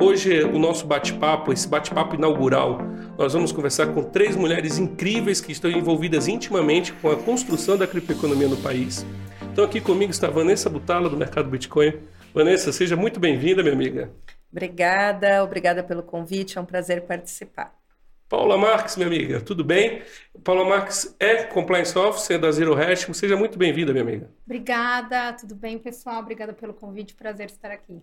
Hoje, o nosso bate-papo, esse bate-papo inaugural, nós vamos conversar com três mulheres incríveis que estão envolvidas intimamente com a construção da criptoeconomia no país. Então, aqui comigo está Vanessa Butala, do Mercado Bitcoin. Vanessa, seja muito bem-vinda, minha amiga. Obrigada, obrigada pelo convite, é um prazer participar. Paula Marques, minha amiga, tudo bem? Paula Marques é Compliance Officer da Zero Hash. Seja muito bem-vinda, minha amiga. Obrigada, tudo bem, pessoal? Obrigada pelo convite, prazer estar aqui.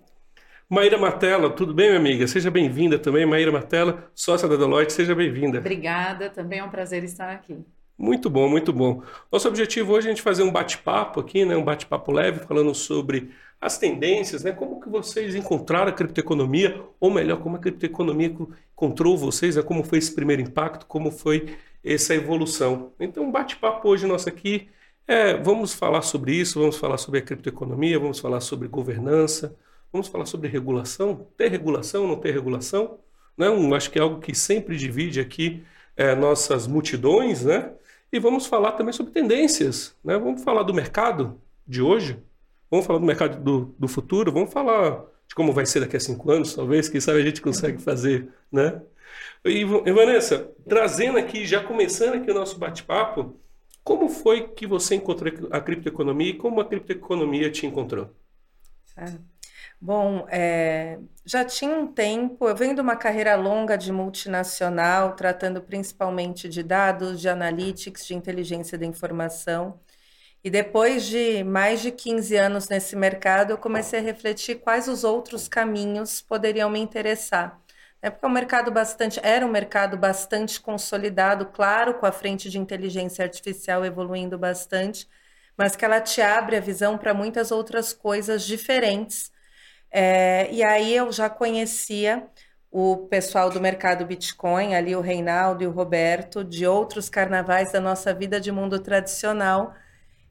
Maíra Martella, tudo bem, minha amiga? Seja bem-vinda também. Maíra Martella, sócia da Deloitte, seja bem-vinda. Obrigada, também é um prazer estar aqui. Muito bom, muito bom. Nosso objetivo hoje é a gente fazer um bate-papo aqui, né? um bate-papo leve, falando sobre as tendências, né? Como que vocês encontraram a criptoeconomia, ou melhor, como a criptoeconomia encontrou vocês, né? como foi esse primeiro impacto, como foi essa evolução. Então, um bate-papo hoje nosso aqui é, vamos falar sobre isso, vamos falar sobre a criptoeconomia, vamos falar sobre governança, Vamos falar sobre regulação? Ter regulação, não ter regulação? Não, acho que é algo que sempre divide aqui é, nossas multidões, né? E vamos falar também sobre tendências, né? Vamos falar do mercado de hoje, vamos falar do mercado do, do futuro, vamos falar de como vai ser daqui a cinco anos, talvez, quem sabe a gente consegue fazer, né? E, e Vanessa, trazendo aqui, já começando aqui o nosso bate-papo, como foi que você encontrou a criptoeconomia e como a criptoeconomia te encontrou? Ah. Bom, é, já tinha um tempo, eu venho de uma carreira longa de multinacional, tratando principalmente de dados, de analytics, de inteligência da informação. E depois de mais de 15 anos nesse mercado, eu comecei a refletir quais os outros caminhos poderiam me interessar. É porque é um mercado bastante, era um mercado bastante consolidado, claro, com a frente de inteligência artificial evoluindo bastante, mas que ela te abre a visão para muitas outras coisas diferentes é, e aí eu já conhecia o pessoal do mercado Bitcoin, ali o Reinaldo e o Roberto, de outros carnavais da nossa vida de mundo tradicional.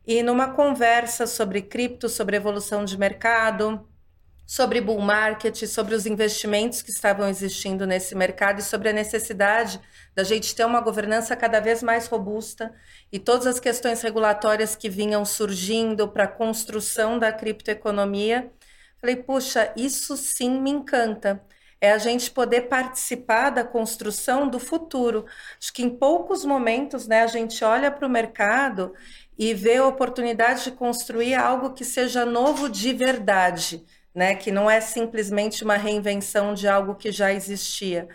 E numa conversa sobre cripto, sobre evolução de mercado, sobre bull market, sobre os investimentos que estavam existindo nesse mercado e sobre a necessidade da gente ter uma governança cada vez mais robusta e todas as questões regulatórias que vinham surgindo para a construção da criptoeconomia Falei, puxa, isso sim me encanta. É a gente poder participar da construção do futuro. Acho que em poucos momentos, né, a gente olha para o mercado e vê a oportunidade de construir algo que seja novo de verdade, né? Que não é simplesmente uma reinvenção de algo que já existia.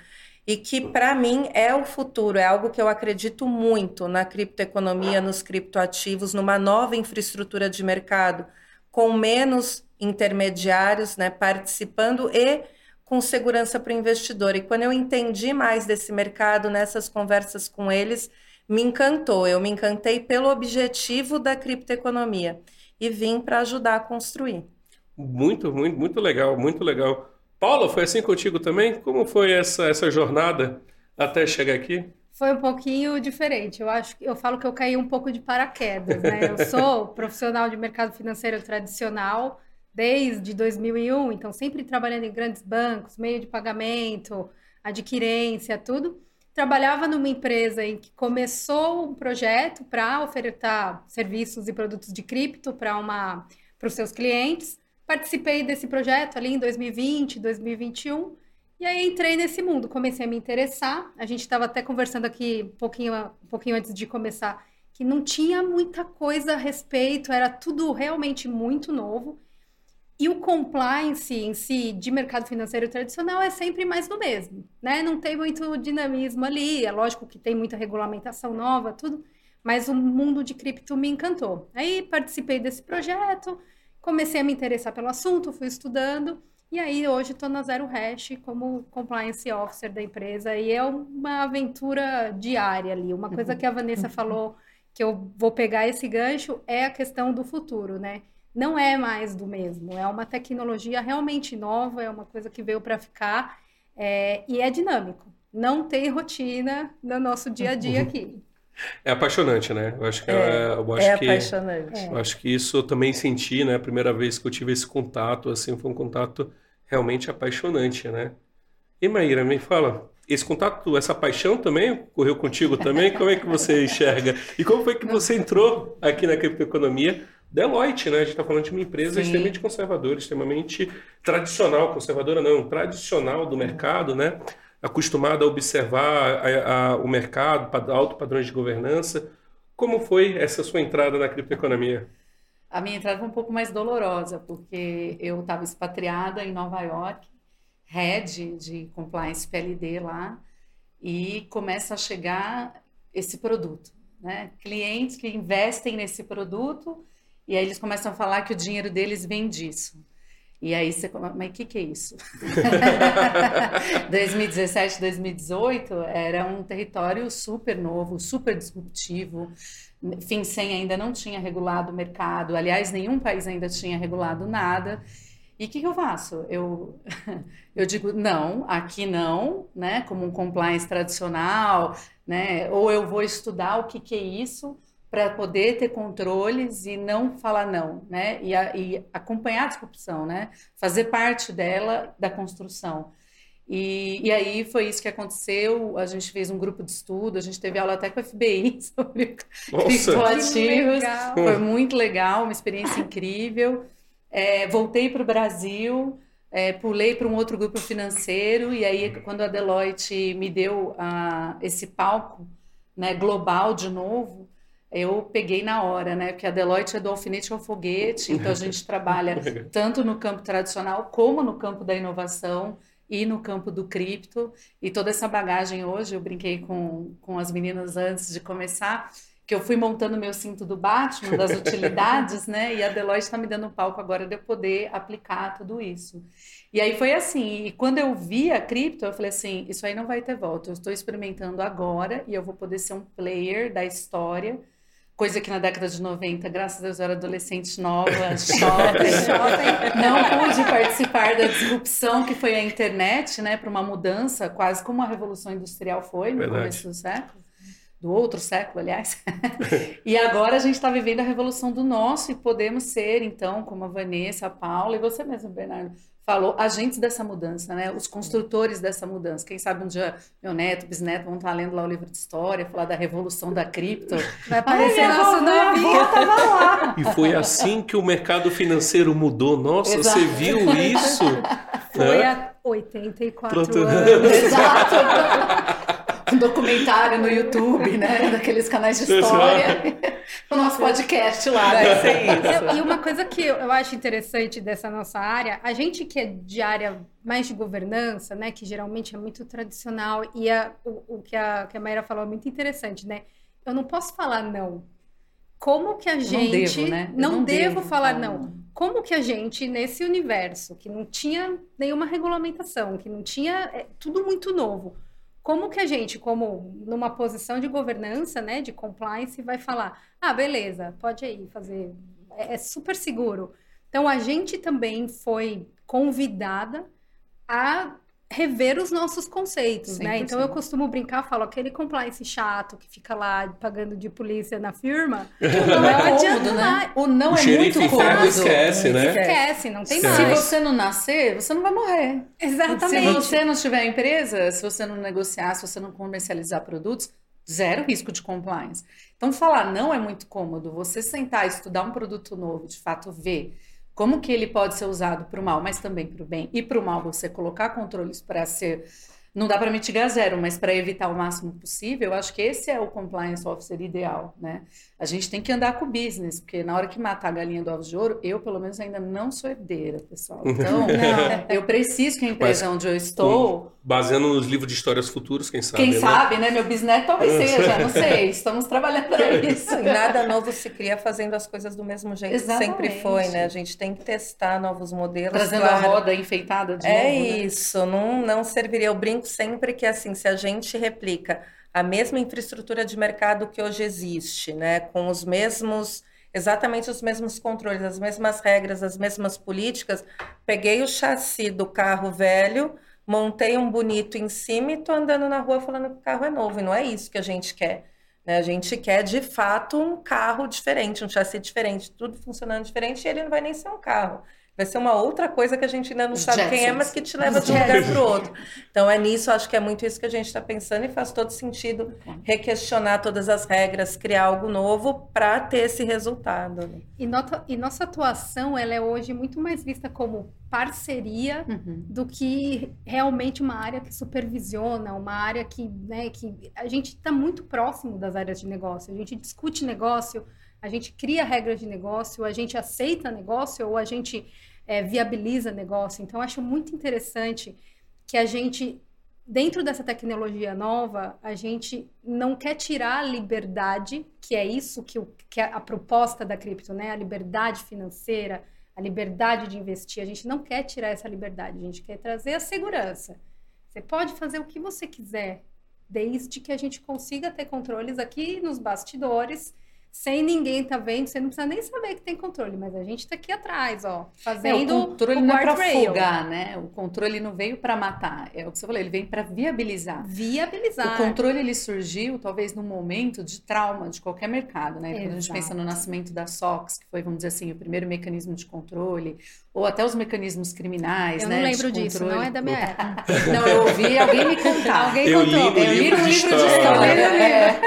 E que, para mim, é o futuro, é algo que eu acredito muito na criptoeconomia, nos criptoativos, numa nova infraestrutura de mercado, com menos intermediários né, participando e com segurança para o investidor. E quando eu entendi mais desse mercado nessas conversas com eles, me encantou. Eu me encantei pelo objetivo da criptoeconomia e vim para ajudar a construir. Muito, muito, muito legal, muito legal. Paula, foi assim contigo também? Como foi essa, essa jornada até chegar aqui? Foi um pouquinho diferente. Eu acho que eu falo que eu caí um pouco de paraquedas, né? Eu sou profissional de mercado financeiro tradicional, desde 2001, então sempre trabalhando em grandes bancos, meio de pagamento, adquirência, tudo. Trabalhava numa empresa em que começou um projeto para ofertar serviços e produtos de cripto para uma para os seus clientes. Participei desse projeto ali em 2020, 2021. E aí entrei nesse mundo, comecei a me interessar. A gente estava até conversando aqui um pouquinho, um pouquinho antes de começar que não tinha muita coisa a respeito, era tudo realmente muito novo. E o compliance em si de mercado financeiro tradicional é sempre mais do mesmo, né? Não tem muito dinamismo ali, é lógico que tem muita regulamentação nova, tudo, mas o mundo de cripto me encantou. Aí participei desse projeto, comecei a me interessar pelo assunto, fui estudando, e aí hoje estou na Zero Hash como compliance officer da empresa, e é uma aventura diária ali. Uma coisa que a Vanessa falou, que eu vou pegar esse gancho, é a questão do futuro, né? Não é mais do mesmo. É uma tecnologia realmente nova, é uma coisa que veio para ficar é, e é dinâmico. Não tem rotina no nosso dia a dia aqui. É apaixonante, né? Eu acho que é, eu acho é que, apaixonante. Eu acho que isso eu também senti, né? A primeira vez que eu tive esse contato, assim, foi um contato realmente apaixonante, né? E Maíra, me fala, esse contato, essa paixão também ocorreu contigo também? Como é que você enxerga? E como foi que você entrou aqui na criptoeconomia? Deloitte, né? A gente está falando de uma empresa Sim. extremamente conservadora, extremamente tradicional, conservadora não, tradicional do mercado, né? Acostumada a observar a- a- o mercado, alto padrões de governança. Como foi essa sua entrada na criptoeconomia? A minha entrada foi um pouco mais dolorosa, porque eu estava expatriada em Nova York, head de compliance PLD lá, e começa a chegar esse produto, né? Clientes que investem nesse produto e aí eles começam a falar que o dinheiro deles vem disso. E aí você, come- mas o que que é isso? 2017, 2018 era um território super novo, super disruptivo. FinCEN ainda não tinha regulado o mercado, aliás, nenhum país ainda tinha regulado nada. E o que, que eu faço? Eu, eu digo, não, aqui não, né? Como um compliance tradicional, né? Ou eu vou estudar o que, que é isso para poder ter controles e não falar não, né? E, a- e acompanhar a disrupção, né? Fazer parte dela, da construção. E, e aí foi isso que aconteceu. A gente fez um grupo de estudo, a gente teve aula até com a FBI sobre criptoativos. Foi muito legal, uma experiência incrível. É, voltei para o Brasil, é, pulei para um outro grupo financeiro, e aí, quando a Deloitte me deu ah, esse palco né, global de novo, eu peguei na hora, né? Porque a Deloitte é do alfinete ao foguete, então a gente trabalha tanto no campo tradicional como no campo da inovação e no campo do cripto. E toda essa bagagem hoje, eu brinquei com, com as meninas antes de começar, que eu fui montando meu cinto do Batman, das utilidades, né? E a Deloitte está me dando um palco agora de eu poder aplicar tudo isso. E aí foi assim, e quando eu vi a cripto, eu falei assim, isso aí não vai ter volta, eu estou experimentando agora e eu vou poder ser um player da história, coisa que na década de 90, graças a Deus, eu era adolescente nova, jovem, não pude participar da disrupção que foi a internet, né, para uma mudança, quase como a Revolução Industrial foi no Verdade. começo do século, do outro século, aliás. E agora a gente está vivendo a revolução do nosso e podemos ser, então, como a Vanessa, a Paula e você mesmo, Bernardo, falou, agentes dessa mudança, né? Os construtores dessa mudança. Quem sabe um dia meu neto, bisneto vão estar lendo lá o livro de história, falar da revolução da cripto. Vai aparecer Ai, nosso lá. E foi assim que o mercado financeiro mudou. Nossa, Exato. você viu isso? Foi Hã? há 84 Pronto. anos. Exato. Um documentário no YouTube, né? Daqueles canais de história. o nosso podcast lá. Vai né? ser isso. E uma coisa que eu acho interessante dessa nossa área, a gente que é de área mais de governança, né, que geralmente é muito tradicional, e a- o, o que a, que a Maíra falou é muito interessante, né? Eu não posso falar não. Como que a não gente. devo, né? Não não devo devo falar falar não. Como que a gente, nesse universo, que não tinha nenhuma regulamentação, que não tinha. é tudo muito novo. Como que a gente, como numa posição de governança, né, de compliance, vai falar: ah, beleza, pode aí fazer, é, é super seguro. Então a gente também foi convidada a rever os nossos conceitos, né? Então eu 100%. costumo brincar, falo aquele compliance chato que fica lá pagando de polícia na firma, não Não é adianta cômodo, né? O não o é muito cômodo. esquece, né? Esquece, não tem Esquece. Se mais. você não nascer, você não vai morrer. Se Exatamente. você não tiver empresa, se você não negociar, se você não comercializar produtos, zero risco de compliance. Então, falar não é muito cômodo. Você sentar e estudar um produto novo, de fato ver como que ele pode ser usado para o mal, mas também para o bem. E para o mal, você colocar controles para ser. Não dá para mitigar zero, mas para evitar o máximo possível, eu acho que esse é o compliance officer ideal, né? A gente tem que andar com o business, porque na hora que matar a galinha do ovos de ouro, eu, pelo menos, ainda não sou herdeira, pessoal. Então, eu preciso que a empresa onde eu estou Baseando nos livros de histórias futuras, quem sabe, quem né? sabe, né? Meu bisneto talvez seja, não sei. Estamos trabalhando para isso. E nada novo se cria fazendo as coisas do mesmo jeito que sempre Exatamente. foi, né? A gente tem que testar novos modelos. Trazendo claro. a roda enfeitada de É novo, né? isso, não, não serviria. Eu brinco sempre que assim, se a gente replica a mesma infraestrutura de mercado que hoje existe, né, com os mesmos, exatamente os mesmos controles, as mesmas regras, as mesmas políticas, peguei o chassi do carro velho, montei um bonito em cima e tô andando na rua falando que o carro é novo, e não é isso que a gente quer. né? A gente quer, de fato, um carro diferente, um chassi diferente, tudo funcionando diferente, e ele não vai nem ser um carro. Vai ser uma outra coisa que a gente ainda não sabe quem é, Jetsons. mas que te leva de um lugar Jetsons. para o outro. Então é nisso, acho que é muito isso que a gente está pensando e faz todo sentido requestionar todas as regras, criar algo novo para ter esse resultado. né? E, nota- e nossa atuação, ela é hoje muito mais vista como parceria Uhum. do que realmente uma área que supervisiona, uma área que, né, que a gente está muito próximo das áreas de negócio. A gente discute negócio, a gente cria regras de negócio, a gente aceita negócio ou a gente eh, viabiliza negócio. Então, acho muito interessante que a gente, dentro dessa tecnologia nova, a gente não quer tirar a liberdade, que é isso que, o, que é a proposta da cripto, né? A liberdade financeira, a liberdade de investir. A gente não quer tirar essa liberdade, a gente quer trazer a segurança. Você pode fazer o que você quiser, desde que a gente consiga ter controles aqui nos bastidores, sem ninguém tá vendo. Você não precisa nem saber que tem controle, mas a gente tá aqui atrás, ó, É, fazendo o controle o não é para folgar, né? O controle não veio para matar. É o que você falou, ele vem para viabilizar. viabilizar. O controle ele surgiu talvez num momento de trauma de qualquer mercado, né? Quando a gente Exato. pensa no nascimento da SOX, que foi, vamos dizer assim, o primeiro mecanismo de controle, ou até os mecanismos criminais, Eu né? não de lembro disso, não é da minha época. Não, eu ouvi alguém me contar. Alguém Eu contou. li no Eu li no de livro de história. história. é.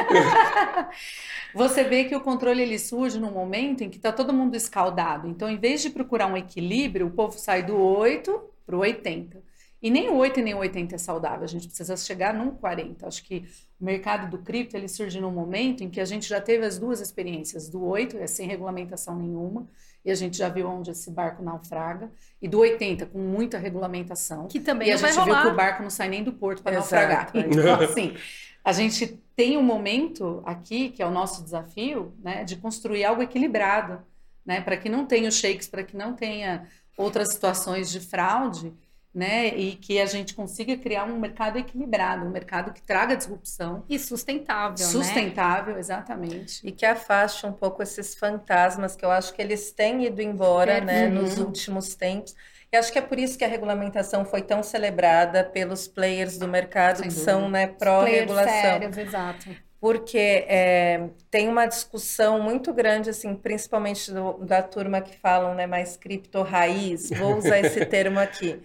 Você vê que o controle ele surge num momento em que está todo mundo escaldado. Então, em vez de procurar um equilíbrio, o povo sai do 8 para o 80. E nem o 8 e nem o 80 é saudável. A gente precisa chegar num 40. Acho que o mercado do cripto ele surge num momento em que a gente já teve as duas experiências. Do 8 é sem regulamentação nenhuma. E a gente já viu onde esse barco naufraga. E do 80 com muita regulamentação. Que também E a gente viu que o barco não sai nem do porto para naufragar. Então, assim, a gente tem um momento aqui, que é o nosso desafio, né, de construir algo equilibrado, né, para que não tenha os shakes, para que não tenha outras situações de fraude, né, e que a gente consiga criar um mercado equilibrado, um mercado que traga disrupção, E sustentável, né? sustentável, exatamente. E que afaste um pouco esses fantasmas que eu acho que eles têm ido embora, né, Uhum. nos últimos tempos. E acho que é por isso que a regulamentação foi tão celebrada pelos players do mercado Sem que dúvida. são, né, pró-regulação. sérios, exato. Porque é, tem uma discussão muito grande, assim, principalmente do- da turma que falam, né, mais cripto raiz, vou usar esse termo aqui.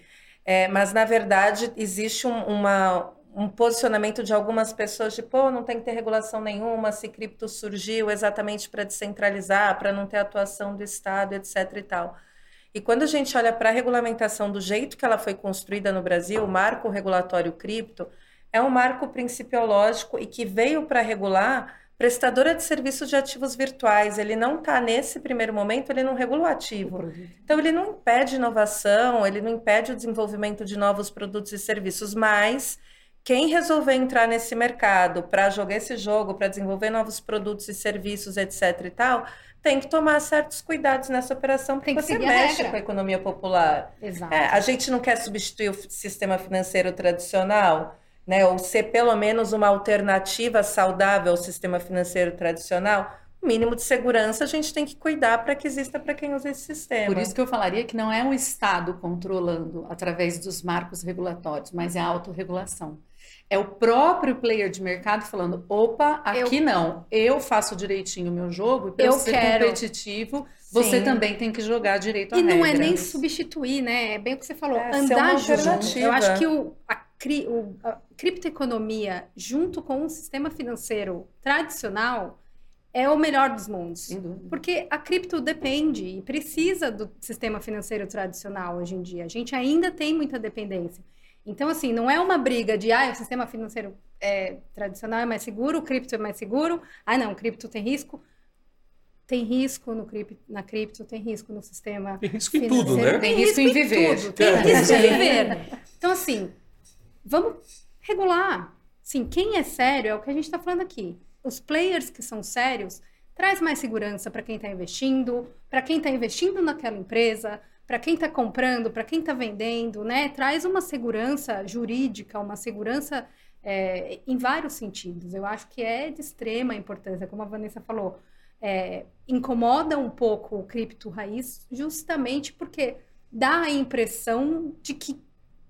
É, mas, na verdade, existe um, uma, um posicionamento de algumas pessoas de, pô, não tem que ter regulação nenhuma, se cripto surgiu exatamente para descentralizar, para não ter atuação do Estado, etc e tal. E quando a gente olha para a regulamentação do jeito que ela foi construída no Brasil, o marco regulatório cripto, é um marco principiológico e que veio para regular prestadora de serviços de ativos virtuais. Ele não está, nesse primeiro momento, ele não regula o ativo. Então, ele não impede inovação, ele não impede o desenvolvimento de novos produtos e serviços, mas quem resolver entrar nesse mercado para jogar esse jogo, para desenvolver novos produtos e serviços, etc. e tal, tem que tomar certos cuidados nessa operação, porque Tem que você a mexe regra. com a economia popular. Exato. É, a gente não quer substituir o sistema financeiro tradicional, né? Ou ser pelo menos uma alternativa saudável ao sistema financeiro tradicional. O mínimo de segurança a gente tem que cuidar para que exista para quem usa esse sistema. Por isso que eu falaria que não é o Estado controlando através dos marcos regulatórios, mas é a autorregulação. É o próprio player de mercado falando: opa, aqui não, eu faço direitinho o meu jogo, e para Eu ser quero. competitivo, você Sim. também tem que jogar direito à E não é nem substituir, né? É bem o que você falou, É, andar junto. Eu acho que o, a, cri, o, a criptoeconomia, junto com o sistema financeiro tradicional, é o melhor dos mundos. Sem dúvida. Porque a cripto depende e precisa do sistema financeiro tradicional hoje em dia. A gente ainda tem muita dependência. Então, assim, não é uma briga de, ah, o sistema financeiro é, tradicional é mais seguro, o cripto é mais seguro. Ah, não, o cripto tem risco. Tem risco no cripto, na cripto, tem risco no sistema Tem risco em tudo, financeiro. né? Tem risco em viver. tudo, tem É. risco em viver. Então, assim, vamos regular. Sim, quem é sério é o que a gente está falando aqui. Os players que são sérios traz mais segurança para quem está investindo, para quem está investindo naquela empresa, para quem está comprando, para quem está vendendo, né? Traz uma segurança jurídica, uma segurança é, em vários sentidos. Eu acho que é de extrema importância, como a Vanessa falou. é, incomoda um pouco o cripto raiz, justamente porque dá a impressão de que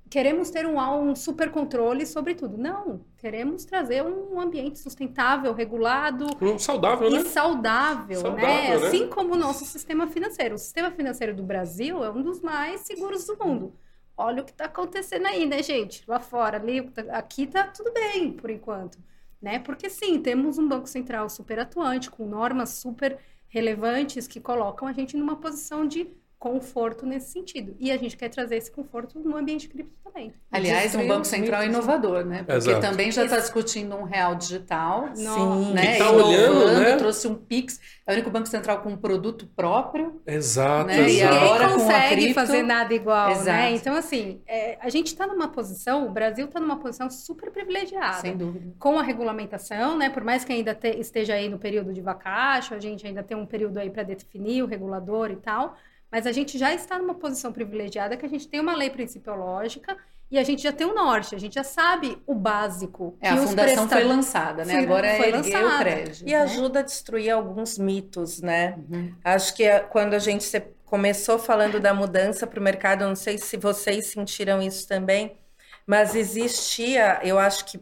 queremos ter um, um super controle sobre tudo. Não, queremos trazer um ambiente sustentável, regulado. Um saudável, e né? saudável, Saudável, né? né? Assim como o nosso sistema financeiro. O sistema financeiro do Brasil é um dos mais seguros do mundo. Olha o que está acontecendo aí, né, gente? Lá fora, ali, aqui tá tudo bem, por enquanto. Né? Porque sim, temos um Banco Central super atuante, com normas super relevantes que colocam a gente numa posição de conforto nesse sentido. E a gente quer trazer esse conforto no ambiente cripto também. Aliás, um Banco Central mitos. inovador, né? Porque Exato. também já está discutindo um real digital, Sim. né? Que tá olhando, né? trouxe um Pix. É o único Banco Central com um produto próprio. Exato, Né? E exato. agora Ninguém com a consegue cripto- fazer nada igual, Exato. né? Então, assim, é, a gente está numa posição, o Brasil está numa posição super privilegiada. Sem dúvida. com a regulamentação, né? Por mais que ainda te- esteja aí no período de vacacho, a gente ainda tem um período aí para definir o regulador e tal, mas a gente já está numa posição privilegiada que a gente tem uma lei principiológica e a gente já tem o norte, a gente já sabe o básico. É, que a fundação foi lançada, né? Foi- Agora é foi erguer o lançada. prédio. E ajuda a destruir alguns mitos, né? Uhum. Acho que é quando a gente começou falando da mudança para o mercado, eu não sei se vocês sentiram isso também, mas existia, eu acho que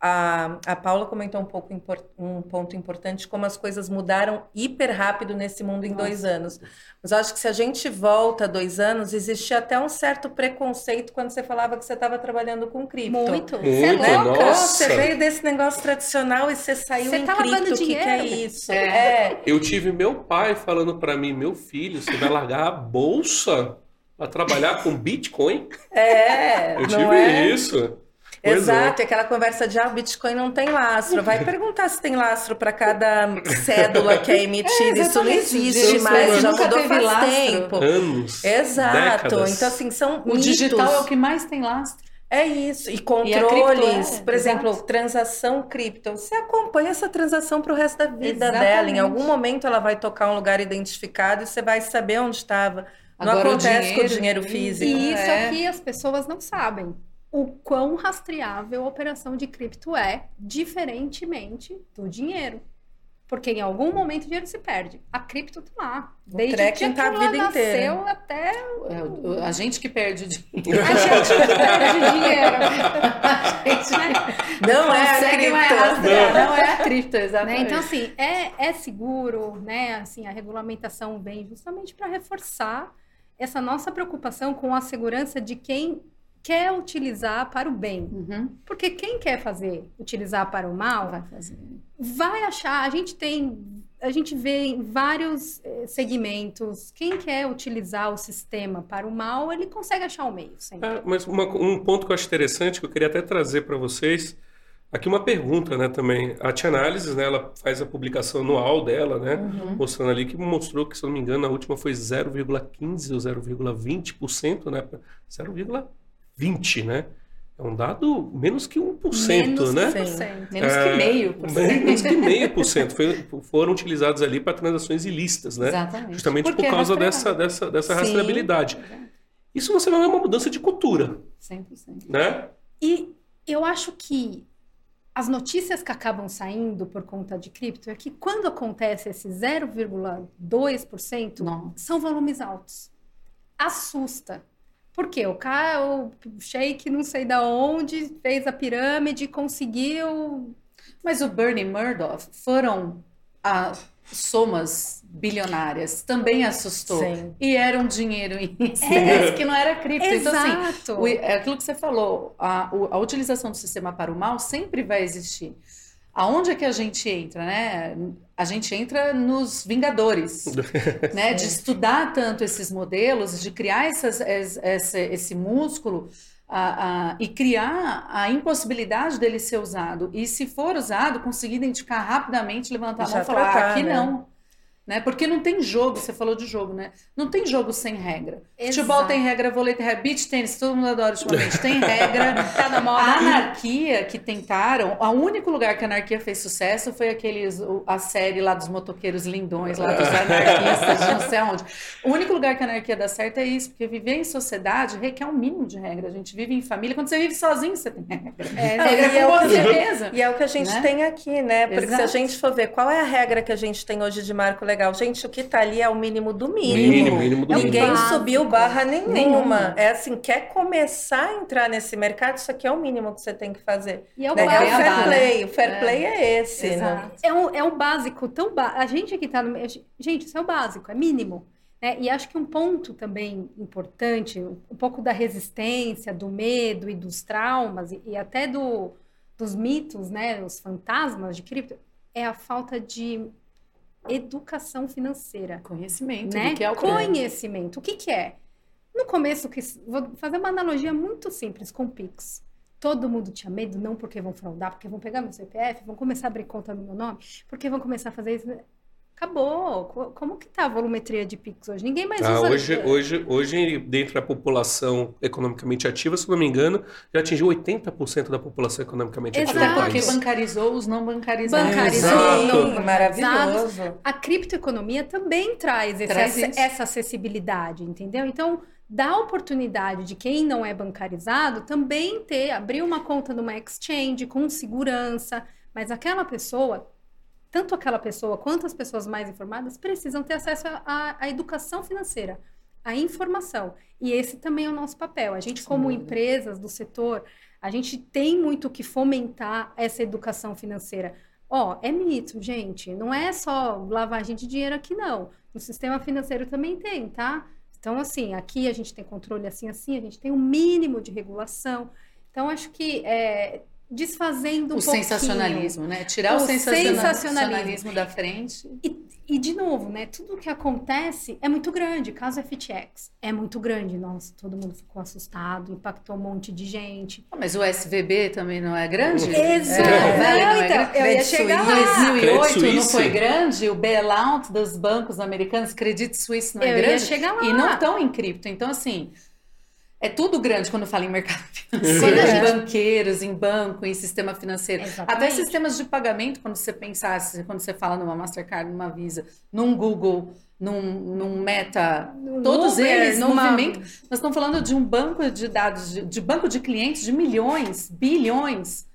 a, a Paula comentou um pouco um ponto importante, como as coisas mudaram hiper rápido nesse mundo em dois anos. Mas eu acho que se a gente volta dois anos, existia até um certo preconceito quando você falava que você estava trabalhando com cripto. Muito. Muito, Você é louca? Nossa. você veio desse negócio tradicional e você saiu Você em tá lavando cripto, o que, que é isso? É. É. Eu tive meu pai falando pra mim, meu filho, você vai largar a bolsa pra trabalhar com Bitcoin? É, Eu não tive é? isso. Pois é. Exato, e aquela conversa de ah, o Bitcoin não tem lastro. Vai perguntar se tem lastro para cada cédula que é emitida. Isso não existe Isso mais, já nunca mudou teve faz lastro. tempo. Anos. Exato. décadas. Então, assim, são O mitos. digital é o que mais tem lastro. É isso. E E controles, cripto é, por exemplo, exato. transação cripto. Você acompanha essa transação para o resto da vida Exatamente. dela. Em algum momento ela vai tocar um lugar identificado e você vai saber onde estava. Não Agora, o acontece com o dinheiro- dinheiro físico. E isso É. aqui as pessoas não sabem. O quão rastreável a operação de cripto é, diferentemente do dinheiro. Porque em algum momento o dinheiro se perde. A cripto tá lá. Desde tracking que tá a vida inteira. nasceu até É, o- A gente que perde o dinheiro. a gente que perde dinheiro. A gente Não é a cripto. rastrear. Não é a cripto, né? exatamente. Então, assim, é, é seguro, né? Assim, a regulamentação vem justamente para reforçar essa nossa preocupação com a segurança de quem quer utilizar para o bem. Uhum. Porque quem quer fazer, utilizar para o mal, Vai fazer. vai achar. A gente tem, a gente vê em vários eh, segmentos. Quem quer utilizar o sistema para o mal, ele consegue achar o meio. Sempre. É, mas uma- um ponto que eu acho interessante, que eu queria até trazer para vocês, aqui uma pergunta, né, também. A Tia Análises, né, ela faz a publicação anual dela, né, mostrando ali que mostrou que, se eu não me engano, a última foi 0,15 ou 0,20%, né, 0,20, né? É um dado menos que 1%, Menos né? que Sim. 100%. Menos que É, meio por cento. Menos que meio por cento foram utilizados ali para transações ilícitas, né? Exatamente. Justamente Porque por é causa dessa, dessa, dessa Sim. rastreabilidade. Isso você vai ver uma mudança de cultura, 100%. né? E eu acho que as notícias que acabam saindo por conta de cripto é que quando acontece esse 0,2%, Nossa. são volumes altos. Assusta. Por quê? O cara, o shake não sei da onde, fez a pirâmide, conseguiu. Mas o Bernie Madoff foram a somas bilionárias, também assustou. Sim. E era um dinheiro em espécie que não era cripto. Então, assim, Exato. o- é aquilo que você falou, a, a utilização do sistema para o mal sempre vai existir. Aonde é que a gente entra, né? A gente entra nos Vingadores, né? De estudar tanto esses modelos, de criar essas, es- esse, esse músculo a- a- e criar a impossibilidade dele ser usado. E se for usado, conseguir identificar rapidamente, levantar a Já mão e falar, tratar, "Ah, aqui né? não. Né? Porque não tem jogo, você falou de jogo, né? Não tem jogo sem regra. Exato. Futebol tem regra, vôlei tem regra, beach tênis, todo mundo adora ultimamente, tem regra. Tá na moda. A anarquia que tentaram, o único lugar que a anarquia fez sucesso foi aqueles, a série lá dos motoqueiros lindões, lá dos anarquistas, de não sei aonde. O único lugar que a anarquia dá certo é isso, porque viver em sociedade requer um mínimo de regra. A gente vive em família, quando você vive sozinho, você tem regra. É, regra e é com o certeza. E é o que a gente Né? tem aqui, né? Porque se a Exato. gente for ver qual é a regra que a gente tem hoje de marco legal legal. Gente, o que tá ali é o mínimo do mínimo. Mínimo, mínimo do o mínimo. Ninguém básico. subiu barra nenhuma. Nenhuma. É assim, quer começar a entrar nesse mercado, isso aqui é o mínimo que você tem que fazer. E é o Né? É o básico. fair play. O fair É. play é esse. né? É um, é um básico tão ba... A gente que tá no. Gente, isso é o básico, é mínimo. Né? E acho que um ponto também importante, um pouco da resistência, do medo e dos traumas, e, e até do, dos mitos, né? Os fantasmas de cripto, é a falta de educação financeira. Conhecimento né? que é o crime. Conhecimento. O que que é? No começo, que, vou fazer uma analogia muito simples com o Pix. Todo mundo tinha medo, não porque vão fraudar, porque vão pegar meu CPF, vão começar a abrir conta no meu nome, porque vão começar a fazer isso. Acabou. Co- Como que tá a volumetria de Pix hoje? Ninguém mais Ah, usa. hoje, hoje, hoje, dentro da população economicamente ativa, se não me engano, já atingiu 80% da população economicamente ativa Exato. do Até porque bancarizou os não bancarizados. Bancarizou, Exato. não maravilhoso. A criptoeconomia também traz, esse- Traz essa, acessibilidade, entendeu? Então, dá a oportunidade de quem não é bancarizado também ter, abrir uma conta numa exchange com segurança, mas aquela pessoa, tanto aquela pessoa quanto as pessoas mais informadas, precisam ter acesso à- educação financeira, à informação. E esse também é o nosso papel. A gente, como empresas do setor, a gente tem muito que fomentar essa educação financeira. Ó, é mito, gente. Não é só lavagem de dinheiro aqui, não. No sistema financeiro também tem, tá? Então, assim, aqui a gente tem controle assim, assim, a gente tem um mínimo de regulação. Então, acho que é, desfazendo um O pouquinho. sensacionalismo, né? Tirar o, O sensacionalismo, sensacionalismo. da frente. E, e, de novo, né? Tudo que acontece é muito grande. Caso FTX é muito grande. Nossa, todo mundo ficou assustado, impactou um monte de gente. Ah, Mas o SVB também não é grande? Exato. Não é Então, grande? eu ia chegar lá. 2008 não foi grande? O bailout dos bancos americanos, Credit Suisse não é Eu ia grande? chegar lá. E não estão em cripto. Então, assim, é tudo grande quando fala em mercado financeiro, em banqueiros, em banco, em sistema financeiro. Até Exatamente. sistemas de pagamento, quando você pensar, se- quando você fala numa Mastercard, numa Visa, num Google, num, num Meta, Num todos Uber, eles numa- movimentam. Nós estamos falando de um banco de dados, de, de banco de clientes de milhões, bilhões.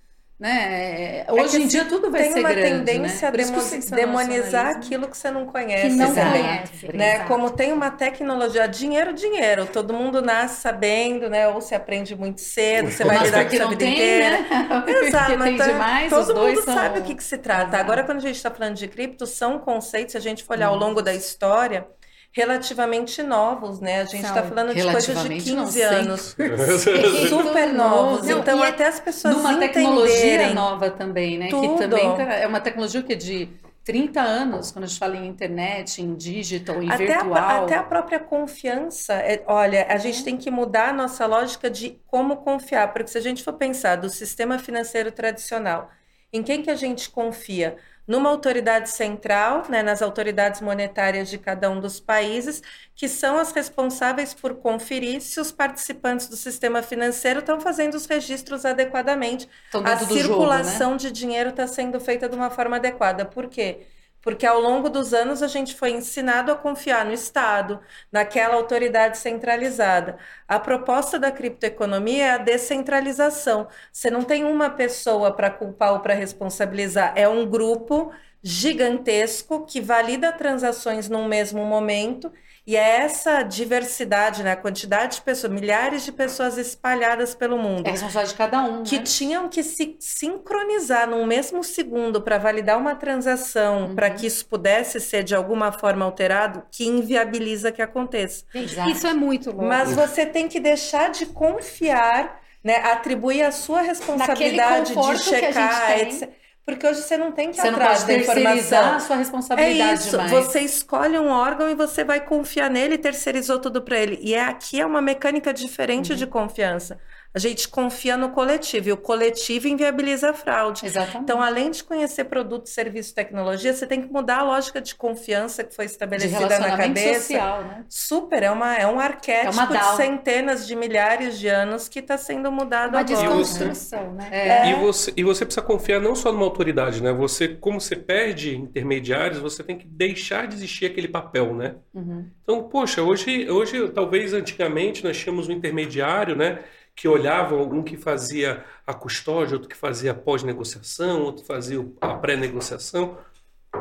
Né? É Hoje que em dia tudo vai Tem ser uma grande, tendência né? a que o demo- sensacionalismo- demonizar aquilo que você não conhece. Que não Exato. conhece. né? Exato. Como tem uma tecnologia, dinheiro, dinheiro, todo mundo nasce sabendo, né? Ou se aprende muito cedo, você vai lidar com a vida tem, inteira. né? Exato, mas tem tá- demais, os todo mundo são... sabe o que, que se trata. Exato. Agora, quando a gente está falando de cripto, são conceitos, se a gente for olhar ao longo da história, relativamente novos, né? A gente está falando de coisas de Relativamente, não, 15 sempre. anos. Super novos. Não, então, é- até as pessoas Numa tecnologia nova também, né? Tudo. Que também tá- é uma tecnologia que é de 30 anos, quando a gente fala em internet, em digital, em Até a, virtual. até a própria confiança, é- olha, a gente tem que mudar a nossa lógica de como confiar, porque se a gente for pensar do sistema financeiro tradicional, em quem que a gente confia? Numa autoridade central, né, nas autoridades monetárias de cada um dos países, que são as responsáveis por conferir se os participantes do sistema financeiro estão fazendo os registros adequadamente a do jogo, circulação né? de dinheiro está sendo feita de uma forma adequada. Por quê? Porque ao longo dos anos a gente foi ensinado a confiar no Estado, naquela autoridade centralizada. A proposta da criptoeconomia é a descentralização. Você não tem uma pessoa para culpar ou para responsabilizar, é um grupo gigantesco que valida transações num mesmo momento. E é essa diversidade, né? A quantidade de pessoas, milhares de pessoas espalhadas pelo mundo É responsabilidade de cada um, que né? tinham que se sincronizar num mesmo segundo para validar uma transação, Uhum. para que isso pudesse ser de alguma forma alterado, que inviabiliza que aconteça. Exato. isso é muito louco. Mas você tem que deixar de confiar, né, atribuir a sua responsabilidade de conforto que a gente checar, tem. etc. Porque hoje você não tem que Você não atrás pode da terceirizar a sua É responsabilidade isso, demais. você escolhe um órgão e você vai confiar nele e terceirizou tudo para ele. E é, aqui é uma mecânica diferente Uhum. de confiança. A gente confia no coletivo e o coletivo inviabiliza a fraude. Exatamente. Então, além de conhecer produto, serviço, tecnologia, você tem que mudar a lógica de confiança que foi de estabelecida na relacionamento cabeça. social, né? Super, é, uma, é um arquétipo É uma de centenas de milhares de anos que está sendo mudado Uma agora. desconstrução, né? É. E você, e você precisa confiar não só numa autoridade, né? Você, como você perde intermediários, você tem que deixar de existir aquele papel, né? Uhum. Então, poxa, hoje, hoje talvez antigamente nós tínhamos um intermediário, né? Que olhava um que fazia a custódia, outro que fazia a pós-negociação, outro fazia a pré-negociação.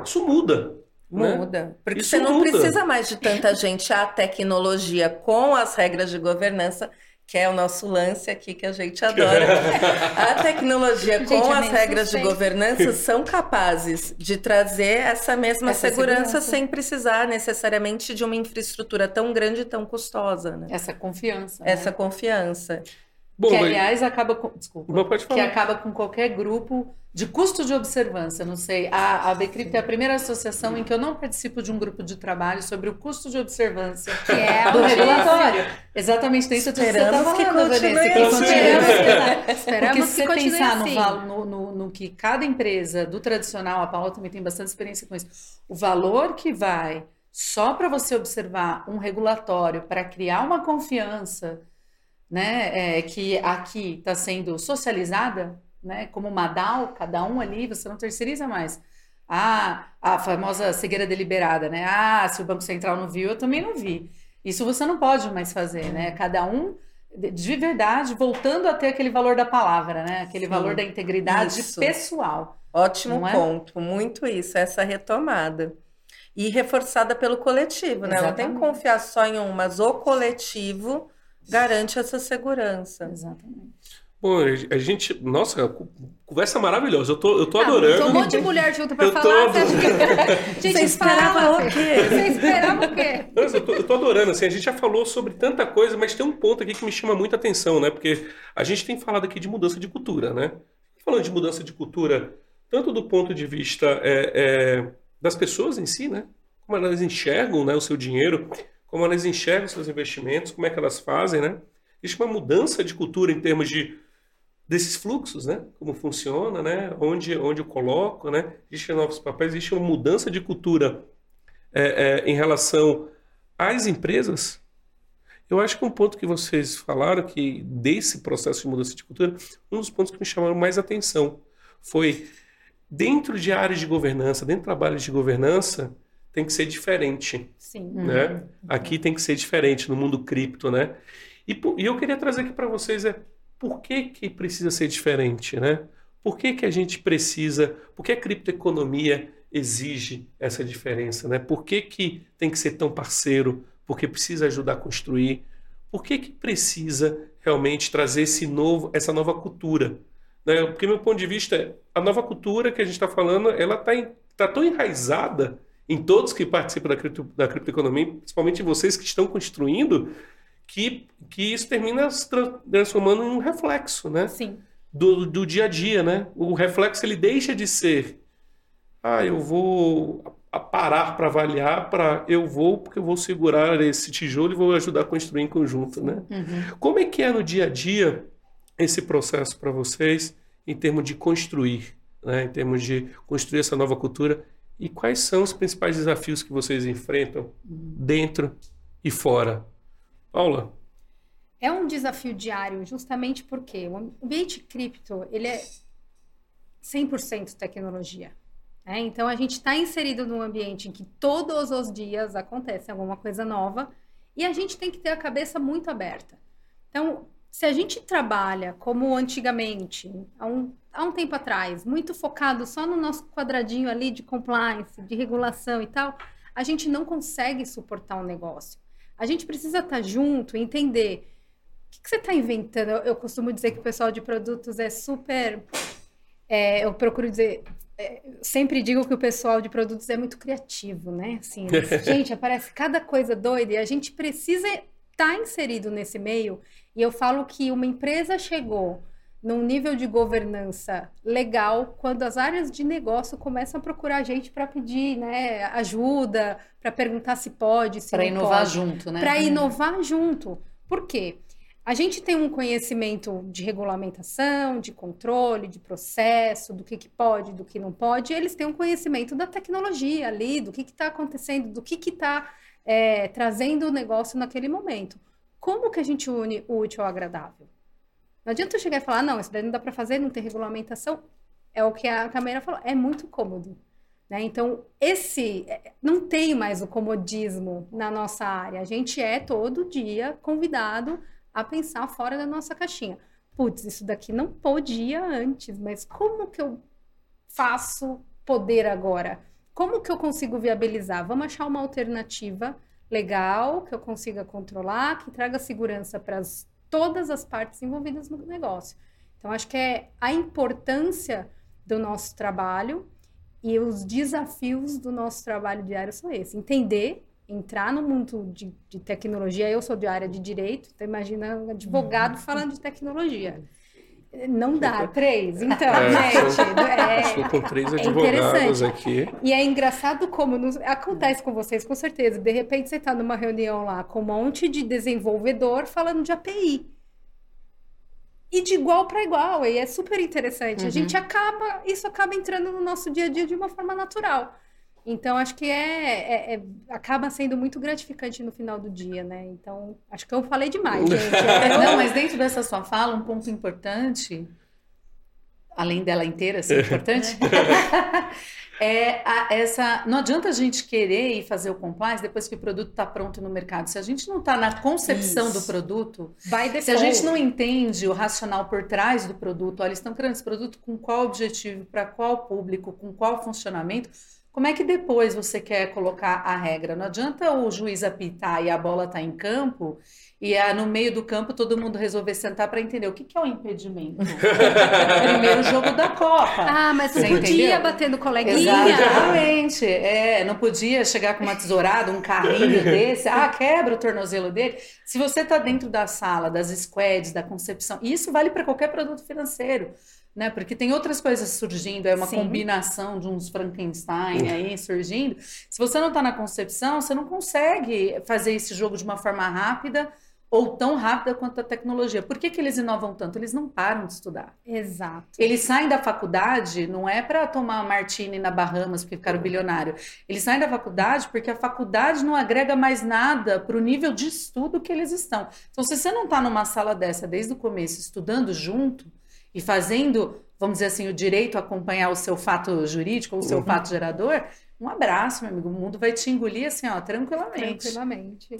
Isso muda. Né? Muda. Porque Isso você não muda. precisa mais de tanta gente. A tecnologia com as regras de governança, que é o nosso lance aqui que a gente adora. A tecnologia Gente, com é as regras de governança são capazes de trazer essa mesma Essa segurança, segurança. sem precisar necessariamente de uma infraestrutura tão grande e tão custosa, né? Essa confiança. né? Essa confiança. Bom, que, mas- aliás, acaba com. Desculpa. Não, pode Que falar. acaba com qualquer grupo de custo de observância. Não sei. A, a Becrypto é a primeira associação em que eu não participo de um grupo de trabalho sobre o custo de observância Que é do regulatório. Exatamente, tem isso que você Esperamos estava que falando, continue Vanessa. Que assim. continuemos Esperamos, Porque esperamos se que você pensar no, assim. no, no, no que cada empresa do tradicional, a Paula também tem bastante experiência com isso, o valor que vai só para você observar um regulatório para criar uma confiança, né, é, que aqui está sendo socializada, né, como uma DAO, cada um ali, você não terceiriza mais. Ah, a famosa cegueira deliberada, né? Ah, se o Banco Central não viu, eu também não vi. Isso você não pode mais fazer, né? Cada um de- de verdade, voltando a ter aquele valor da palavra, né? Aquele Sim, valor da integridade isso. pessoal. Ótimo é? ponto, muito isso, essa retomada. E reforçada pelo coletivo, né? Não tem que Exatamente. confiar só em um, mas o coletivo garante essa segurança. Exatamente. Bom, a gente. Nossa, co- conversa maravilhosa. Eu tô, eu tô Ah, adorando. botou um monte de mulher junto pra Eu tô falar. Você adorando. acha que... Gente, Você esperava o quê? Você esperava o quê? Nossa, eu tô, eu tô adorando, assim, a gente já falou sobre tanta coisa, mas tem um ponto aqui que me chama muita atenção, né? Porque a gente tem falado aqui de mudança de cultura, né? Falando de mudança de cultura, tanto do ponto de vista é, é, das pessoas em si, né? Como elas enxergam né, o seu dinheiro, como elas enxergam seus investimentos, como é que elas fazem, né? Existe uma mudança de cultura em termos de desses fluxos, né? Como funciona, né? Onde, onde eu coloco, né? Existem novos papéis, existe uma mudança de cultura é, é, em relação às empresas. Eu acho que um ponto que vocês falaram que desse processo de mudança de cultura, um dos pontos que me chamaram mais atenção foi dentro de áreas de governança, dentro de trabalhos de governança, tem que ser diferente Sim. né? Aqui tem que ser diferente no mundo cripto, né? E, e eu queria trazer aqui para vocês é por que que precisa ser diferente, né? Por que que a gente precisa, por que a criptoeconomia exige essa diferença, né? Por que que tem que ser tão parceiro? Porque precisa ajudar a construir? Por que que precisa realmente trazer esse novo, essa nova cultura? Né? Porque meu ponto de vista, é, a nova cultura que a gente está falando, ela está tá tão enraizada em todos que participam da, cripto, da criptoeconomia, principalmente vocês que estão construindo, que, que isso termina se tra- transformando em um reflexo, né? Sim. Do, do dia a dia, né? O reflexo ele deixa de ser, ah, eu vou parar para avaliar, para eu vou porque eu vou segurar esse tijolo e vou ajudar a construir em conjunto, né? Uhum. Como é que é no dia a dia esse processo para vocês em termos de construir, né? Em termos de construir essa nova cultura e quais são os principais desafios que vocês enfrentam dentro e fora? Paula? É um desafio diário, justamente porque o ambiente cripto, ele é 100% tecnologia. né? Então, a gente está inserido num ambiente em que todos os dias acontece alguma coisa nova e a gente tem que ter a cabeça muito aberta. Então, se a gente trabalha como antigamente, há um, há um tempo atrás, muito focado só no nosso quadradinho ali de compliance, de regulação e tal, a gente não consegue suportar um negócio. A gente precisa estar junto e entender o que, que você está inventando. Eu, eu costumo dizer que o pessoal de produtos é super. é, eu procuro dizer. é, sempre digo que o pessoal de produtos é muito criativo, né? Assim, eles- gente, aparece cada coisa doida e a gente precisa estar inserido nesse meio. E eu falo que uma empresa chegou num nível de governança legal quando as áreas de negócio começam a procurar a gente para pedir né, ajuda, para perguntar se pode, se Para inovar pode junto, né? para inovar junto. Por quê? A gente tem um conhecimento de regulamentação, de controle, de processo, do que, que pode, do que não pode. e Eles têm um conhecimento da tecnologia ali, do que está acontecendo, do que está trazendo o negócio naquele momento. Como que a gente une o útil ao agradável? Não adianta eu chegar e falar, não, isso daí não dá para fazer, não tem regulamentação. É o que a Camila falou, é muito cômodo. Né? Então, esse é, não tem mais o comodismo na nossa área. A gente é todo dia convidado a pensar fora da nossa caixinha. Putz, isso daqui não podia antes, mas como que eu faço poder agora? Como que eu consigo viabilizar? Vamos achar uma alternativa legal que eu consiga controlar, que traga segurança para todas as partes envolvidas no negócio. Então, acho que é a importância do nosso trabalho e os desafios do nosso trabalho diário são esses. Entender, entrar no mundo de, de tecnologia. Eu sou de área de direito, então imagina um advogado uhum. falando de tecnologia. Não dá, três. Então, é, gente, é, estou com três advogados é aqui. E é engraçado como nos, acontece com vocês, com certeza. De repente você está numa reunião lá com um monte de desenvolvedor falando de API. E de igual para igual, e é super interessante. Uhum. A gente acaba, isso acaba entrando no nosso dia a dia de uma forma natural. Então, acho que é, é, é, acaba sendo muito gratificante no final do dia, né? Então, acho que eu falei demais, gente. Não, mas dentro dessa sua fala, um ponto importante, além dela inteira ser importante, é a, essa. Não adianta a gente querer ir fazer o compliance depois que o produto está pronto no mercado. Se a gente não está na concepção Isso. do produto, se a gente não entende o racional por trás do produto, olha, eles estão criando esse produto com qual objetivo, para qual público, com qual funcionamento como é que depois você quer colocar a regra? Não adianta o juiz apitar e a bola está em campo e é no meio do campo todo mundo resolver sentar para entender o que, que é o impedimento. Primeiro jogo da Copa. Ah, mas não podia entendeu? bater no coleguinha. Exatamente. É, não podia chegar com uma tesourada, um carrinho desse. Ah, quebra o tornozelo dele. Se você está dentro da sala, das squads, da concepção, e isso vale para qualquer produto financeiro né? Porque tem outras coisas surgindo, é uma Sim. combinação de uns Frankenstein aí surgindo. Se você não está na concepção, você não consegue fazer esse jogo de uma forma rápida ou tão rápida quanto a tecnologia. Por que, que eles inovam tanto? Eles não param de estudar. Exato. Eles saem da faculdade, não é para tomar martini na Bahamas porque ficaram bilionário. Eles saem da faculdade porque a faculdade não agrega mais nada para o nível de estudo que eles estão. Então, se você não está numa sala dessa desde o começo, estudando junto, e fazendo, vamos dizer assim, o direito a acompanhar o seu fato jurídico o seu uhum. fato gerador, um abraço, meu amigo. O mundo vai te engolir assim, ó, tranquilamente. Tranquilamente.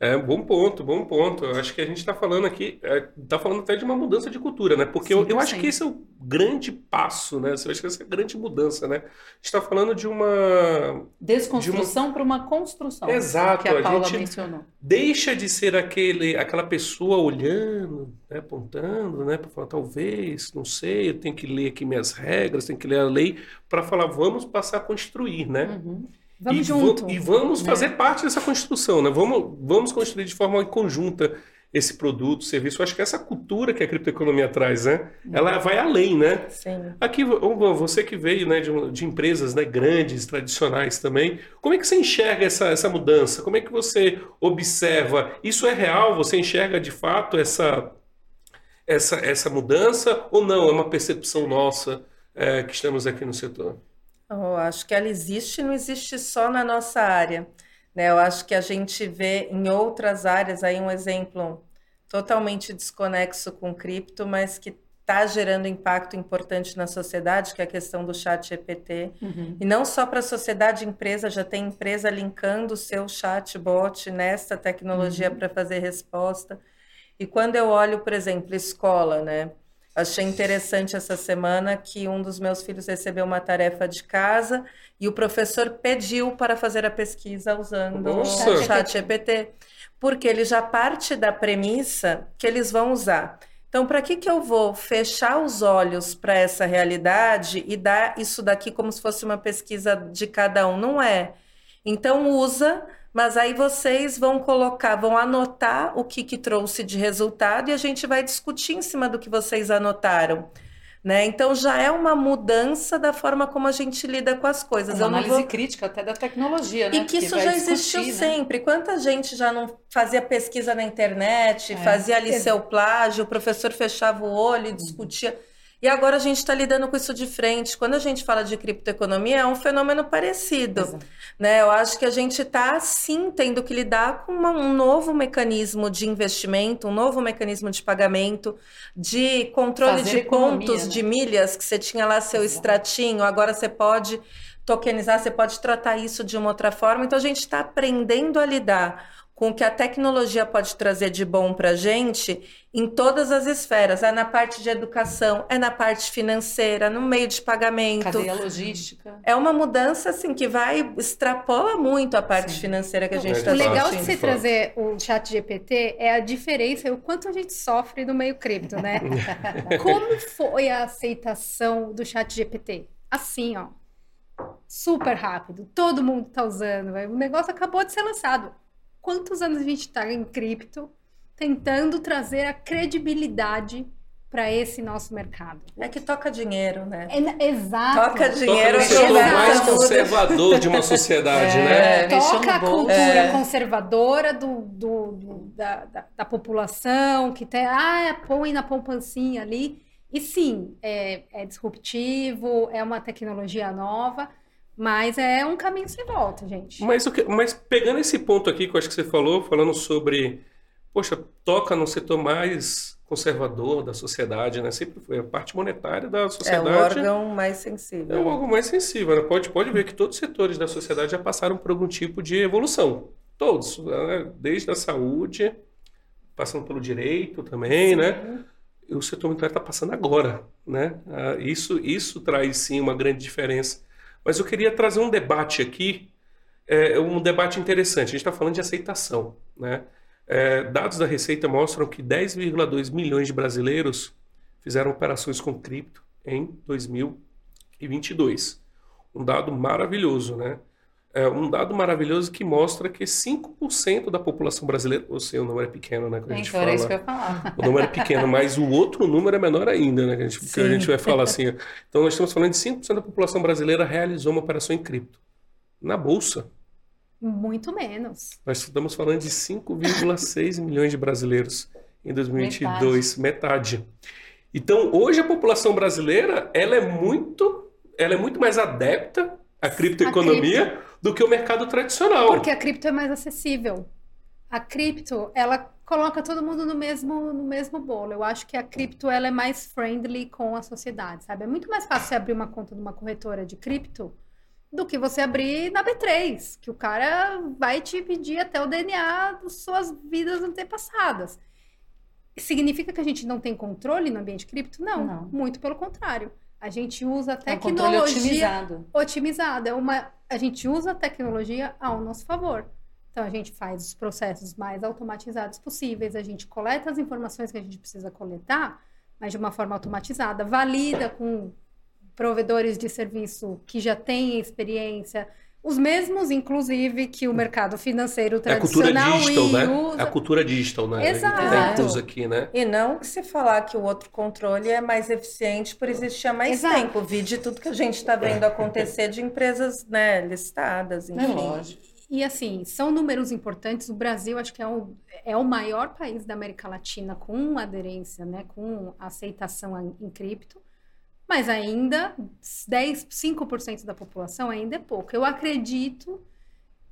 É, bom ponto, bom ponto. Eu acho que a gente está falando aqui, está é, falando até de uma mudança de cultura, né? Porque sim, eu, eu acho que esse é o grande passo, né? Eu acho que essa é a grande mudança, né? A gente está falando de uma... Desconstrução para uma... uma... construção. Exato. Que a, a Paula mencionou. Deixa de ser aquele, aquela pessoa olhando, né? apontando, né? Para falar, talvez, não sei, eu tenho que ler aqui minhas regras, tenho que ler a lei, para falar, vamos passar a construir, né? Uhum. Vamos e junto. E vamos né? fazer parte dessa construção, né? Vamos, vamos construir de forma conjunta esse produto, serviço. Eu acho que essa cultura que a criptoeconomia traz, né? Ela vai além, né? Sim. Aqui, você que veio né, de, de, empresas né, grandes, tradicionais também, como é que você enxerga essa, essa mudança? Como é que você observa? Isso é real? Você enxerga de fato essa, essa, essa mudança ou não? É uma percepção nossa é, que estamos aqui no setor? Eu acho que ela existe não existe só na nossa área. Né? Eu acho que a gente vê em outras áreas aí um exemplo totalmente desconexo com cripto, mas que está gerando impacto importante na sociedade, que é a questão do chat GPT. Uhum. E não só para a sociedade, empresa, já tem empresa linkando o seu chatbot nessa tecnologia uhum. para fazer resposta. E quando eu olho, por exemplo, escola, né? Achei interessante essa semana que um dos meus filhos recebeu uma tarefa de casa e o professor pediu para fazer a pesquisa usando Nossa. o chat GPT, porque ele já parte da premissa que eles vão usar. Então, para que, que eu vou fechar os olhos para essa realidade e dar isso daqui como se fosse uma pesquisa de cada um? Não é. Então, usa mas aí vocês vão colocar, vão anotar o que, que trouxe de resultado e a gente vai discutir em cima do que vocês anotaram. Né? Então já é uma mudança da forma como a gente lida com as coisas. Uma análise vou... crítica até da tecnologia, né? E que isso já existiu né? sempre. Quanta gente já não fazia pesquisa na internet, é. fazia ali seu plágio, o professor fechava o olho e discutia. Uhum. E agora a gente está lidando com isso de frente. Quando a gente fala de criptoeconomia, é um fenômeno parecido. Né? Eu acho que a gente está, sim, tendo que lidar com uma, um novo mecanismo de investimento, um novo mecanismo de pagamento, de controle Fazer de economia, pontos, né? de milhas, que você tinha lá seu Exato. extratinho, agora você pode tokenizar, você pode tratar isso de uma outra forma. Então a gente está aprendendo a lidar com o que a tecnologia pode trazer de bom para a gente em todas as esferas. É na parte de educação, é na parte financeira, no meio de pagamento. Cadeia logística. É uma mudança assim que vai extrapola muito a parte Sim. financeira que a gente está O legal de você trazer o chat GPT é a diferença e o quanto a gente sofre no meio cripto, né? Como foi a aceitação do chat GPT? Assim, ó. Super rápido, todo mundo está usando. O negócio acabou de ser lançado quantos anos a gente está em cripto tentando trazer a credibilidade para esse nosso mercado. É que toca dinheiro, né? É, exato. Toca dinheiro. Toca no setor mais conservador de uma sociedade, é, né? Toca a cultura é. conservadora do, do, do da, da, da, população, que tem, ah, põe na poupancinha ali. E sim, é, é disruptivo, é uma tecnologia nova, mas é um caminho sem volta, gente. Mas, mas pegando esse ponto aqui que eu acho que você falou, falando sobre, poxa, toca no setor mais conservador da sociedade, né? Sempre foi a parte monetária da sociedade. É o órgão mais sensível. É o órgão mais sensível, né? Pode, pode ver que todos os setores da sociedade já passaram por algum tipo de evolução. Todos, né? desde a saúde, passando pelo direito também, sim. né? E o setor monetário está passando agora, né? Ah, isso, isso traz sim uma grande diferença mas eu queria trazer um debate aqui, é, um debate interessante. A gente está falando de aceitação. Né? É, dados da Receita mostram que 10,2 milhões de brasileiros fizeram operações com cripto em 2022. Um dado maravilhoso, né? É um dado maravilhoso que mostra que 5% da população brasileira, ou seja, o número é pequeno, né? Que a gente então, fala, isso que eu ia falar. O número é pequeno, mas o outro número é menor ainda, né? Que a gente, que a gente vai falar assim. Então, nós estamos falando de 5% da população brasileira realizou uma operação em cripto. Na Bolsa. Muito menos. Nós estamos falando de 5,6 milhões de brasileiros em 2022. Metade. metade. Então, hoje a população brasileira, ela é muito, ela é muito mais adepta à criptoeconomia... Do que o mercado tradicional. Porque a cripto é mais acessível. A cripto, ela coloca todo mundo no mesmo, no mesmo bolo. Eu acho que a cripto ela é mais friendly com a sociedade, sabe? É muito mais fácil você abrir uma conta de uma corretora de cripto do que você abrir na B3, que o cara vai te pedir até o DNA das suas vidas antepassadas. Significa que a gente não tem controle no ambiente cripto? Não, não. muito pelo contrário. A gente usa tecnologia é um otimizado. otimizada. É uma, a gente usa a tecnologia ao nosso favor. Então a gente faz os processos mais automatizados possíveis, a gente coleta as informações que a gente precisa coletar, mas de uma forma automatizada, valida com provedores de serviço que já têm experiência, os mesmos, inclusive, que o mercado financeiro tradicional é a cultura digital, né? usa. A cultura digital, né? Exato. usa aqui, né? E não se falar que o outro controle é mais eficiente por existir há mais Exato. tempo. Vide tudo que a gente está vendo acontecer de empresas né, listadas, enfim. É lógico. E assim, são números importantes. O Brasil, acho que é o, é o maior país da América Latina com aderência, né, com aceitação em cripto mas ainda 10, 5% da população ainda é pouco. Eu acredito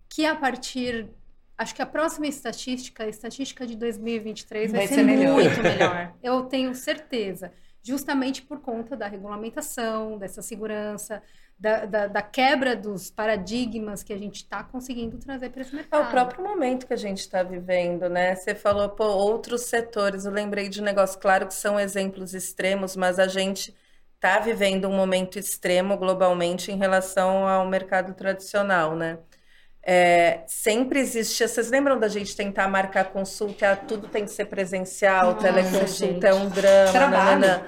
que a partir acho que a próxima estatística, a estatística de 2023 vai, vai ser, ser melhor. muito melhor. Eu tenho certeza, justamente por conta da regulamentação, dessa segurança, da, da, da quebra dos paradigmas que a gente está conseguindo trazer para esse mercado. É o próprio momento que a gente está vivendo, né? Você falou, pô, outros setores. Eu lembrei de um negócio, claro que são exemplos extremos, mas a gente está vivendo um momento extremo globalmente em relação ao mercado tradicional, né? É, sempre existe. Vocês lembram da gente tentar marcar consulta? Tudo tem que ser presencial, Nossa, teleconsulta gente. é um drama. Trabalho.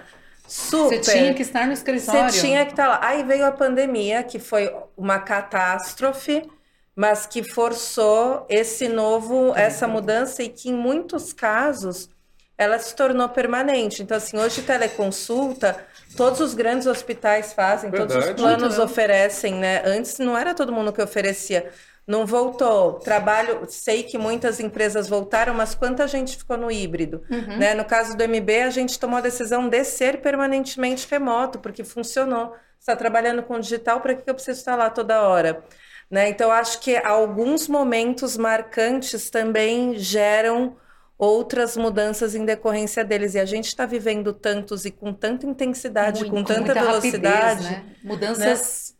Super. Você tinha que estar no escritório. Você tinha que estar lá. Aí veio a pandemia, que foi uma catástrofe, mas que forçou esse novo, essa mudança e que em muitos casos ela se tornou permanente. Então, assim, hoje teleconsulta Todos os grandes hospitais fazem, Verdade, todos os planos né? oferecem, né? Antes não era todo mundo que oferecia. Não voltou. Trabalho, sei que muitas empresas voltaram, mas quanta gente ficou no híbrido? Uhum. Né? No caso do MB, a gente tomou a decisão de ser permanentemente remoto, porque funcionou. Está trabalhando com digital, para que eu preciso estar lá toda hora? Né? Então, acho que alguns momentos marcantes também geram outras mudanças em decorrência deles. E a gente está vivendo tantos e com tanta intensidade, Muito, com tanta velocidade. Rapidez, né? Mudanças. Né?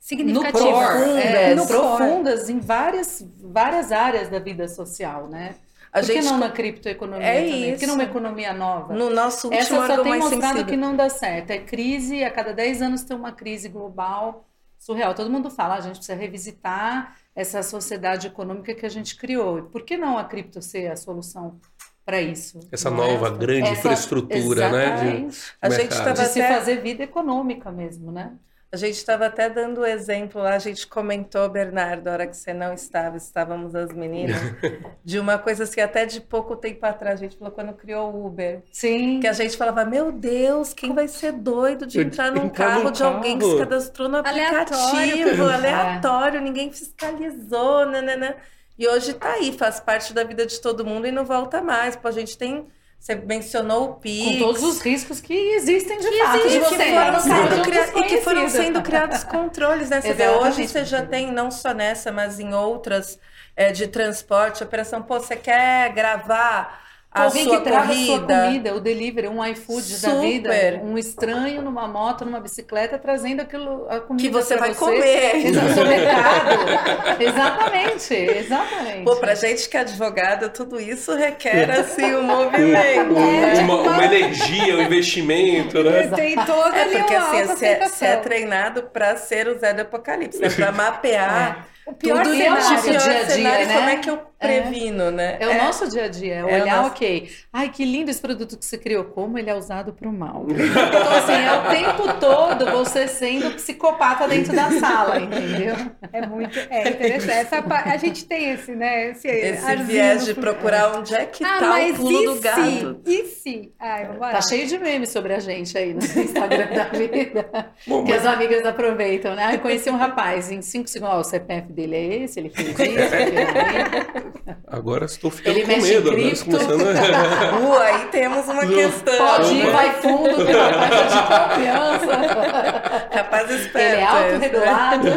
significativas. No core, é, No profundas em várias, várias áreas da vida social, né? A Por que gente não na criptoeconomia É também? Por que não uma isso. economia nova? no nosso último Essa só tem mostrado sensível. que não dá certo. É crise, a cada 10 anos tem uma crise global surreal. Todo mundo fala, "Ah, a gente precisa revisitar essa sociedade econômica que a gente criou. Por que não a cripto ser a solução para isso? Essa é? nova grande Essa- infraestrutura, né? de-. A gente mercado. tava De se até- fazer vida econômica mesmo, né? A gente estava até dando o exemplo lá, a gente comentou, Bernardo, a hora que você não estava, estávamos as meninas, de uma coisa assim, até de pouco tempo atrás, a gente falou quando criou o Uber, Sim. que a gente falava, meu Deus, quem vai ser doido de entrar num entrar carro num de alguém que carro. se cadastrou no Aleatório, aplicativo, cara. aleatório, ninguém fiscalizou, nananã. E hoje tá aí, faz parte da vida de todo mundo e não volta mais. Pô, a gente tem, você mencionou o Pix, Com todos os riscos que existem de Que fato. existe, de que você foram carro de sendo cria- e que foram sendo criados controles, né? Você vê, hoje você já tem, não só nessa, mas em outras é, de transporte, operação, pô, você quer gravar a Alguém sua que traga a sua corrida? comida, o delivery, um iFood da vida, Super. um estranho numa moto, numa bicicleta, trazendo aquilo, a comida Que você vai comer. Exato, seu mercado. exatamente, exatamente. Pô, pra gente que é advogado, tudo isso requer, assim, um movimento, Um- né? uma, uma energia, um investimento, né? Tem toda É porque assim, você, você é autoaceitação. treinado para ser o Zé do Apocalipse, né? Para mapear O pior tudo cenário. Nosso dia a dia, cenário, né? como é que eu previno, né? É o nosso dia a dia, é É o olhar, nosso- ok, ai que lindo esse produto que você criou, como ele é usado para o mal. Então, assim, é o tempo todo você sendo psicopata dentro da sala, entendeu? É muito é interessante. Essa, a gente tem esse, né? Esse, Esse viés de procurar onde é que Ah, tá o mas pulo e do se? gato. E se? Ai, vamos. Tá cheio de memes sobre a gente aí no Instagram da vida. Bom, Que mas as amigas aproveitam, né? Eu conheci um rapaz, em 5 segundos, ó, o CPF dele é esse, ele fez isso, ele fez agora estou ficando Ele com medo. Agora começando a... Uh, aí temos uma Não. questão. Pode ir, vai fundo, o rapaz é de confiança. Capaz esperto. Ele é né? autorregulado.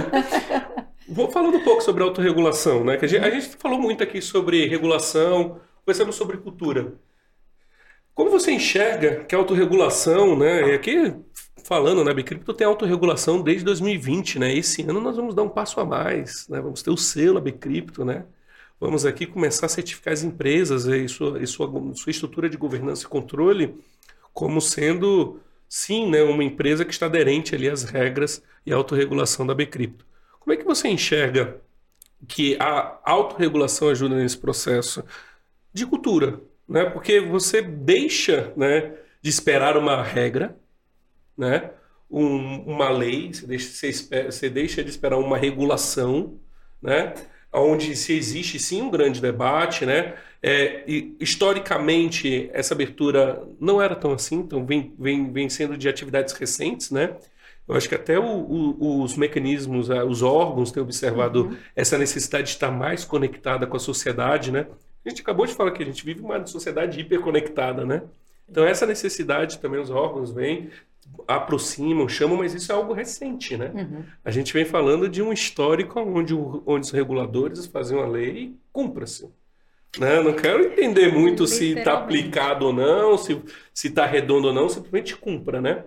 Vou falando um pouco sobre autorregulação, né? Que a gente, a gente falou muito aqui sobre regulação, conversamos sobre cultura. Como você enxerga que a autorregulação, né? E aqui falando, né, Bicrypto tem autorregulação desde 2020, né? Esse ano nós vamos dar um passo a mais, né? Vamos ter o selo Bicrypto, né? Vamos aqui começar a certificar as empresas e sua, e sua, sua estrutura de governança e controle como sendo, sim, né, uma empresa que está aderente ali às regras e à autorregulação da Bcrypto. Como é que você enxerga que a autorregulação ajuda nesse processo de cultura? Né? Porque você deixa né, de esperar uma regra, né, um- uma lei, você deixa, você espera- você deixa de esperar uma regulação, né, onde se existe sim um grande debate, né, é, e, historicamente, essa abertura não era tão assim, então vem, vem, vem sendo de atividades recentes, né? Eu acho que até o- o- os mecanismos, os órgãos têm observado essa necessidade de estar mais conectada com a sociedade, né? A gente acabou de falar que a gente vive uma sociedade hiperconectada, né? Então essa necessidade também os órgãos vêm, aproximam, chamam, mas isso é algo recente, né? Uhum. A gente vem falando de um histórico onde, o- onde os reguladores faziam a lei e cumpra-se. Né? Não quero entender muito se está aplicado ou não, se está redondo ou não, simplesmente cumpra, né?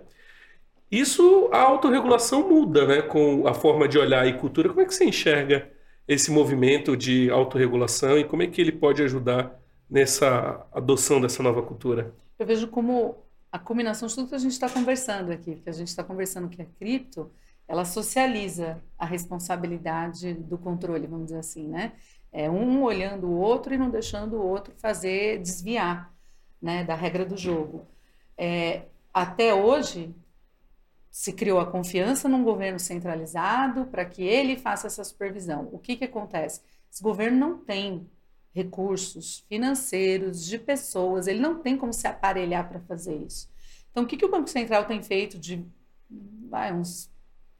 Isso, a autorregulação muda, né? Com a forma de olhar e cultura. Como é que você enxerga esse movimento de autorregulação e como é que ele pode ajudar nessa adoção dessa nova cultura? Eu vejo como a combinação de tudo que a gente está conversando aqui, que a gente está conversando que é cripto, ela socializa a responsabilidade do controle, vamos dizer assim, né? É um olhando o outro e não deixando o outro fazer desviar, né, da regra do jogo. É, até hoje se criou a confiança num governo centralizado para que ele faça essa supervisão. O que que acontece? Esse governo não tem recursos financeiros, de pessoas, ele não tem como se aparelhar para fazer isso. Então, o que, que o Banco Central tem feito de vai, uns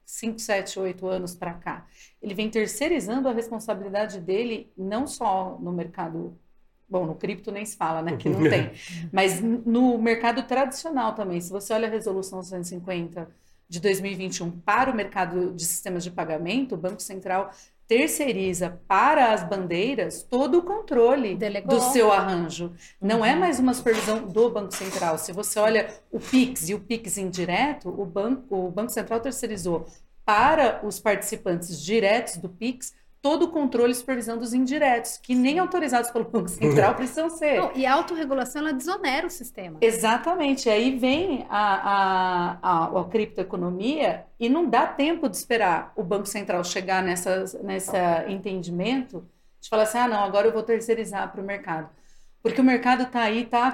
5, 7, 8 anos para cá? Ele vem terceirizando a responsabilidade dele, não só no mercado. Bom, no cripto nem se fala, né? Que não tem. Mas no mercado tradicional também. Se você olha a resolução 150 de 2021 para o mercado de sistemas de pagamento, o Banco Central terceiriza para as bandeiras todo o controle Delegou. do seu arranjo. Não é mais uma supervisão do Banco Central. Se você olha o PIX e o PIX indireto, o banco, o banco Central terceirizou para os participantes diretos do Pix todo o controle e supervisão dos indiretos, que nem autorizados pelo Banco Central precisam ser. Não, e a autorregulação, ela desonera o sistema. Exatamente. Aí vem a, a, a, a criptoeconomia e não dá tempo de esperar o Banco Central chegar nessa, nessa entendimento de falar assim, ah, não, agora eu vou terceirizar para o mercado. Porque o mercado está aí, está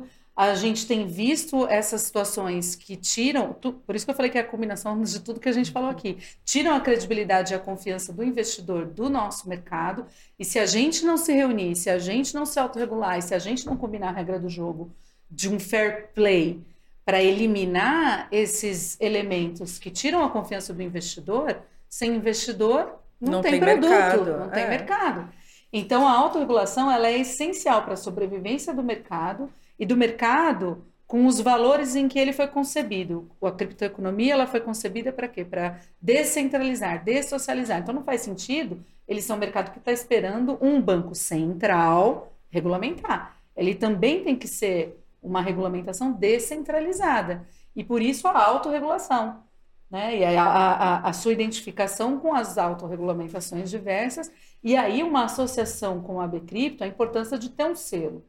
tá. A gente tem visto essas situações que tiram, tu- por isso que eu falei que é a combinação de tudo que a gente falou aqui, tiram a credibilidade e a confiança do investidor do nosso mercado. E se a gente não se reunir, se a gente não se autorregular, e se a gente não combinar a regra do jogo de um fair play para eliminar esses elementos que tiram a confiança do investidor, sem investidor não, Não tem, tem produto, mercado, não tem é. mercado. Então a autorregulação ela é essencial para a sobrevivência do mercado e do mercado com os valores em que ele foi concebido. A criptoeconomia ela foi concebida para quê? Para descentralizar, dessocializar. Então não faz sentido eles são um mercado que está esperando um banco central regulamentar. Ele também tem que ser uma regulamentação descentralizada. E por isso a autorregulação. Né? E a, a, a sua identificação com as autorregulamentações diversas, e aí uma associação com a Bcrypto, a importância de ter um selo.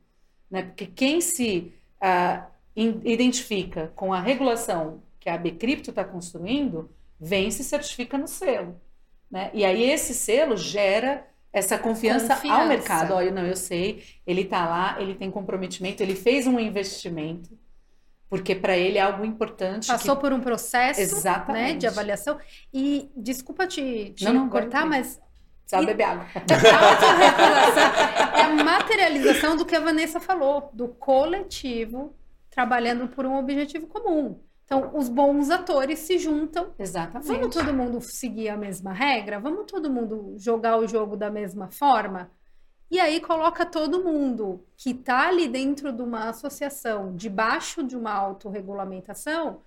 Né? Porque quem se ah, in- identifica com a regulação que a Bcrypto está construindo, vem e se certifica no selo. Né? E aí esse selo gera essa confiança, ao Confiança. mercado. Olha, não, eu sei, ele está lá, ele tem comprometimento, ele fez um investimento, porque para ele é algo importante. que- Passou por um processo né, de avaliação. E desculpa te, te Não, não, cortar, mas Sabe E- beber água. a é a materialização do que a Vanessa falou, do coletivo trabalhando por um objetivo comum. Então, os bons atores se juntam. Exatamente. Vamos todo mundo seguir a mesma regra? Vamos todo mundo jogar o jogo da mesma forma? E aí coloca todo mundo que está ali dentro de uma associação, debaixo de uma autorregulamentação,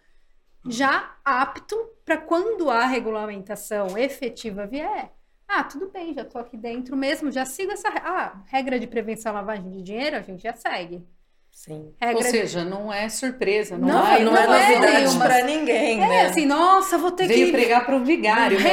já apto para quando a regulamentação efetiva vier. Ah, tudo bem, já estou aqui dentro mesmo, já sigo essa ah, regra de prevenção à lavagem de dinheiro, a gente já segue. Sim. Regra Ou de- seja, não é surpresa, não, Não, Não, há não, é não é novidade nenhuma. para ninguém, É, né? assim, nossa, vou ter Veio que pregar para o vigário, né?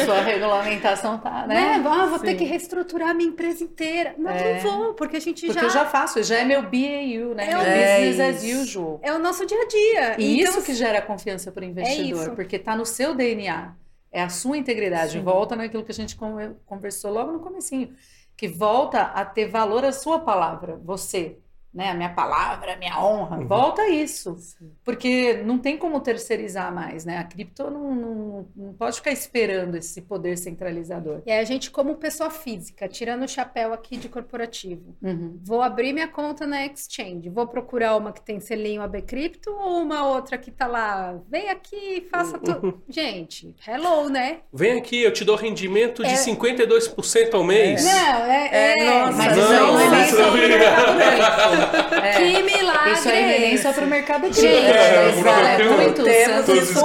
A sua regulamentação tá, né? né? Ah, vou ter Sim. que reestruturar minha empresa inteira. Não, É. não vou, porque a gente Porque já, eu já faço, já é meu BAU, né? É É business as usual. é o nosso dia a dia. E Então, isso que gera confiança para o investidor, isso. porque está no seu DNA, é a sua integridade. Sim. Volta naquilo que a gente con- conversou logo no comecinho, que volta a ter valor a sua palavra, você, né? A minha palavra, a minha honra, Uhum. volta a isso. Porque não tem como terceirizar mais, né? A cripto não, não, não pode ficar esperando esse poder centralizador. E aí a gente, como pessoa física, tirando o chapéu aqui de corporativo, Uhum. vou abrir minha conta na Exchange, vou procurar uma que tem selinho AB Cripto ou uma outra que tá lá, vem aqui, faça tudo. Gente, hello, né? Vem aqui, eu te dou rendimento de É. 52% ao mês. Não, é, É, é, nossa, Mas Não, isso aí não é nem isso só não pro é. É. que milagre Isso aí não é nem só para o mercado Gente, cripto, é, mas pro vale mercado muito. temos isso.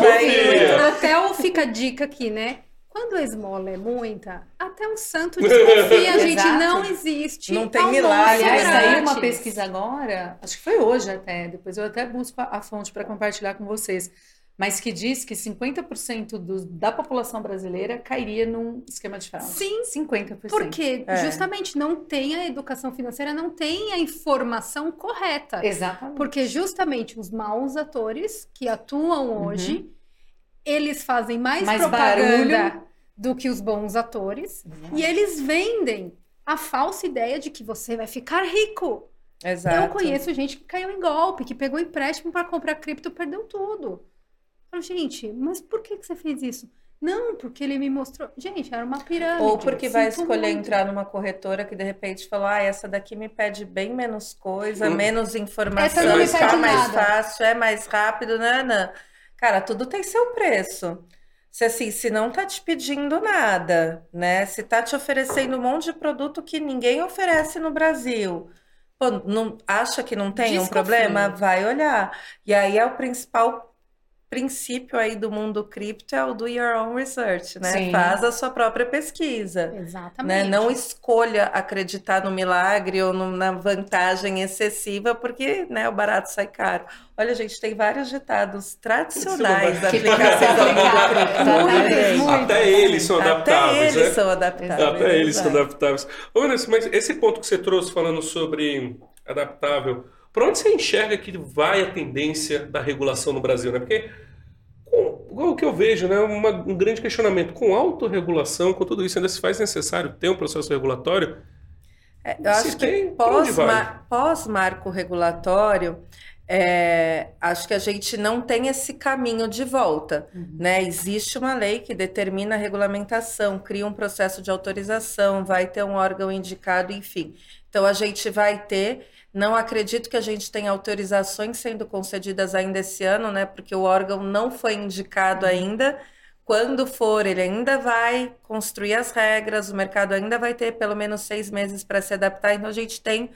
Até o fica a dica aqui, né? Quando a esmola é muita, até um santo desconfia, gente, Exato. não existe. Não tem almoço milagre, Aliás, né? saiu uma pesquisa agora, acho que foi hoje até, depois eu até busco a fonte para compartilhar com vocês, mas que diz que 50% do, da população brasileira cairia num esquema de fraude. Sim, 50%. Porque É. justamente não tem a educação financeira, não tem a informação correta. Exatamente. Porque justamente os maus atores que atuam hoje, eles fazem mais, Mais propaganda barulho. do que os bons atores. E eles vendem a falsa ideia de que você vai ficar rico. Exato. Eu conheço gente que caiu em golpe, que pegou empréstimo para comprar cripto perdeu tudo. Falo, gente, mas por que, que você fez isso? Não, porque ele me mostrou. Gente, era uma pirâmide. Ou porque vai escolher muito. entrar numa corretora que de repente falou: ah, essa daqui me pede bem menos coisa, Hum. menos informação, está pede mais nada. fácil, é mais rápido, né? não. Cara, tudo tem seu preço. Se assim, se não tá te pedindo nada, né? Se tá te oferecendo um monte de produto que ninguém oferece no Brasil. Pô, não, acha que não tem um problema? Vai olhar. E aí é o principal princípio aí do mundo cripto é o do your own research, né? Sim. Faz a sua própria pesquisa. Né? Exatamente. Não escolha acreditar no milagre ou no- na vantagem excessiva, porque né, o barato sai caro. Olha, gente, tem vários ditados tradicionais da Que aplicação do mundo cripto. Né? Até eles são Até adaptáveis, eles né? são adaptáveis. Até eles são adaptáveis. Ô, Vanessa, mas esse ponto que você trouxe falando sobre adaptável, por onde você enxerga que vai a tendência da regulação no Brasil, né? Porque com, igual o que eu vejo, né, uma- um grande questionamento com autorregulação, com tudo isso, ainda se faz necessário ter um processo regulatório? É, eu acho que tem, pós-ma- pós-marco regulatório, é, acho que a gente não tem esse caminho de volta, né? Existe uma lei que determina a regulamentação, cria um processo de autorização, vai ter um órgão indicado, enfim. Então a gente vai ter. Não acredito que a gente tenha autorizações sendo concedidas ainda esse ano, né? Porque o órgão não foi indicado ainda. Quando for, ele ainda vai construir as regras, o mercado ainda vai ter pelo menos seis meses para se adaptar, então a gente tem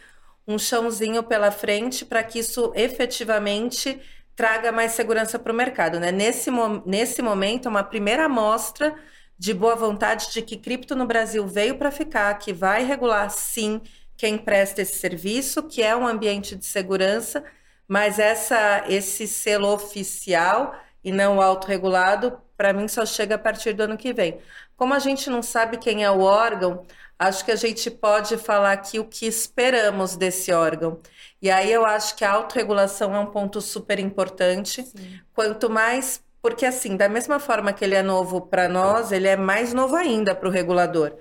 um chãozinho pela frente para que isso efetivamente traga mais segurança para o mercado, né? Nesse, nesse momento, uma primeira amostra de boa vontade de que cripto no Brasil veio para ficar, que vai regular sim quem presta esse serviço, que é um ambiente de segurança, mas essa, esse selo oficial e não autorregulado, para mim só chega a partir do ano que vem. Como a gente não sabe quem é o órgão, acho que a gente pode falar aqui o que esperamos desse órgão. E aí eu acho que a autorregulação é um ponto super importante. Quanto mais. Porque, assim, da mesma forma que ele é novo para nós, ele é mais novo ainda para o regulador.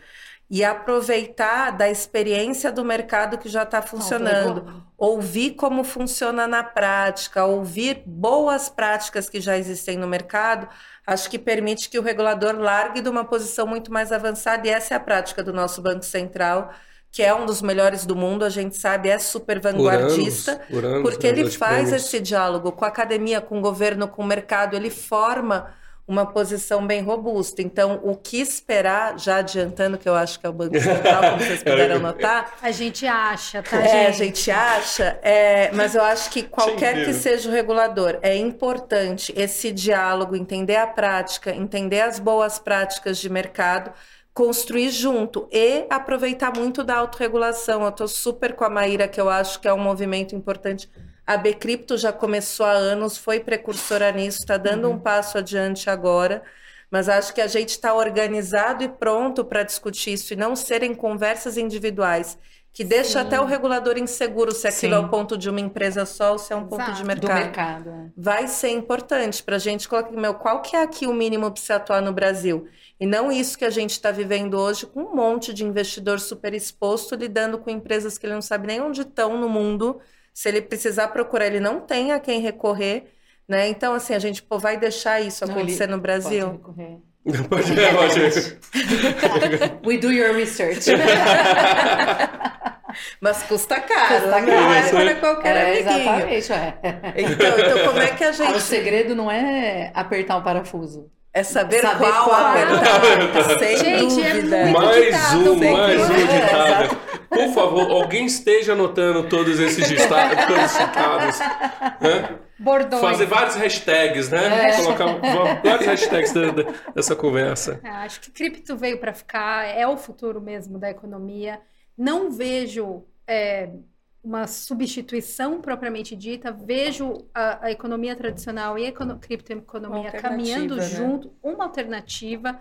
E aproveitar da experiência do mercado que já está funcionando. ouvir como funciona na prática, ouvir boas práticas que já existem no mercado, acho que permite que o regulador largue de uma posição muito mais avançada, e essa é a prática do nosso Banco Central, que é um dos melhores do mundo, a gente sabe, é super Por anos, vanguardista, por anos, porque ele ganhador de faz esse diálogo com a academia, com o governo, com o mercado, ele forma uma posição bem robusta. Então, o que esperar, já adiantando que eu acho que é o Banco Central, como vocês puderam notar, A gente acha, tá, é, a gente? gente acha, é, mas eu acho que qualquer que Entendi. seja o regulador, é importante esse diálogo, entender a prática, entender as boas práticas de mercado, construir junto e aproveitar muito da autorregulação. Eu estou super com a Maíra, que eu acho que é um movimento importante. A Bcrypto já começou há anos, foi precursora nisso, está dando um passo adiante agora. Mas acho que a gente está organizado e pronto para discutir isso e não serem conversas individuais, que deixa até o regulador inseguro se aquilo Sim. é o ponto de uma empresa só ou se é um ponto de Exato. do mercado. mercado. é. Vai ser importante para a gente colocar, meu, qual que é aqui o mínimo para se atuar no Brasil? E não isso que a gente está vivendo hoje com um monte de investidor super exposto lidando com empresas que ele não sabe nem onde estão no mundo. Se ele precisar procurar, ele não tem a quem recorrer. Né? Então, assim, a gente pô, vai deixar isso Não, acontecer no Brasil? Pode recorrer. Pode ver, Roger. We do your research. Mas custa caro, Custa não caro. é para qualquer É, amiguinho. exatamente, é. Então, então, como é que a Ah, o gente segredo não é apertar um parafuso. é saber, Saber qual, qual. apertar? Sem Gente, é dúvida. muito Mais ditado, um, mais um ditado. Por favor, alguém esteja anotando todos esses dita- todos esses ditados. né? Bordões. Fazer vários hashtags, né? É. Colocar vários hashtags da- da- dessa conversa. É, acho que cripto veio para ficar, é o futuro mesmo da economia. Não vejo é, uma substituição propriamente dita, vejo a, a economia tradicional e a econo criptoeconomia caminhando né? junto, uma alternativa.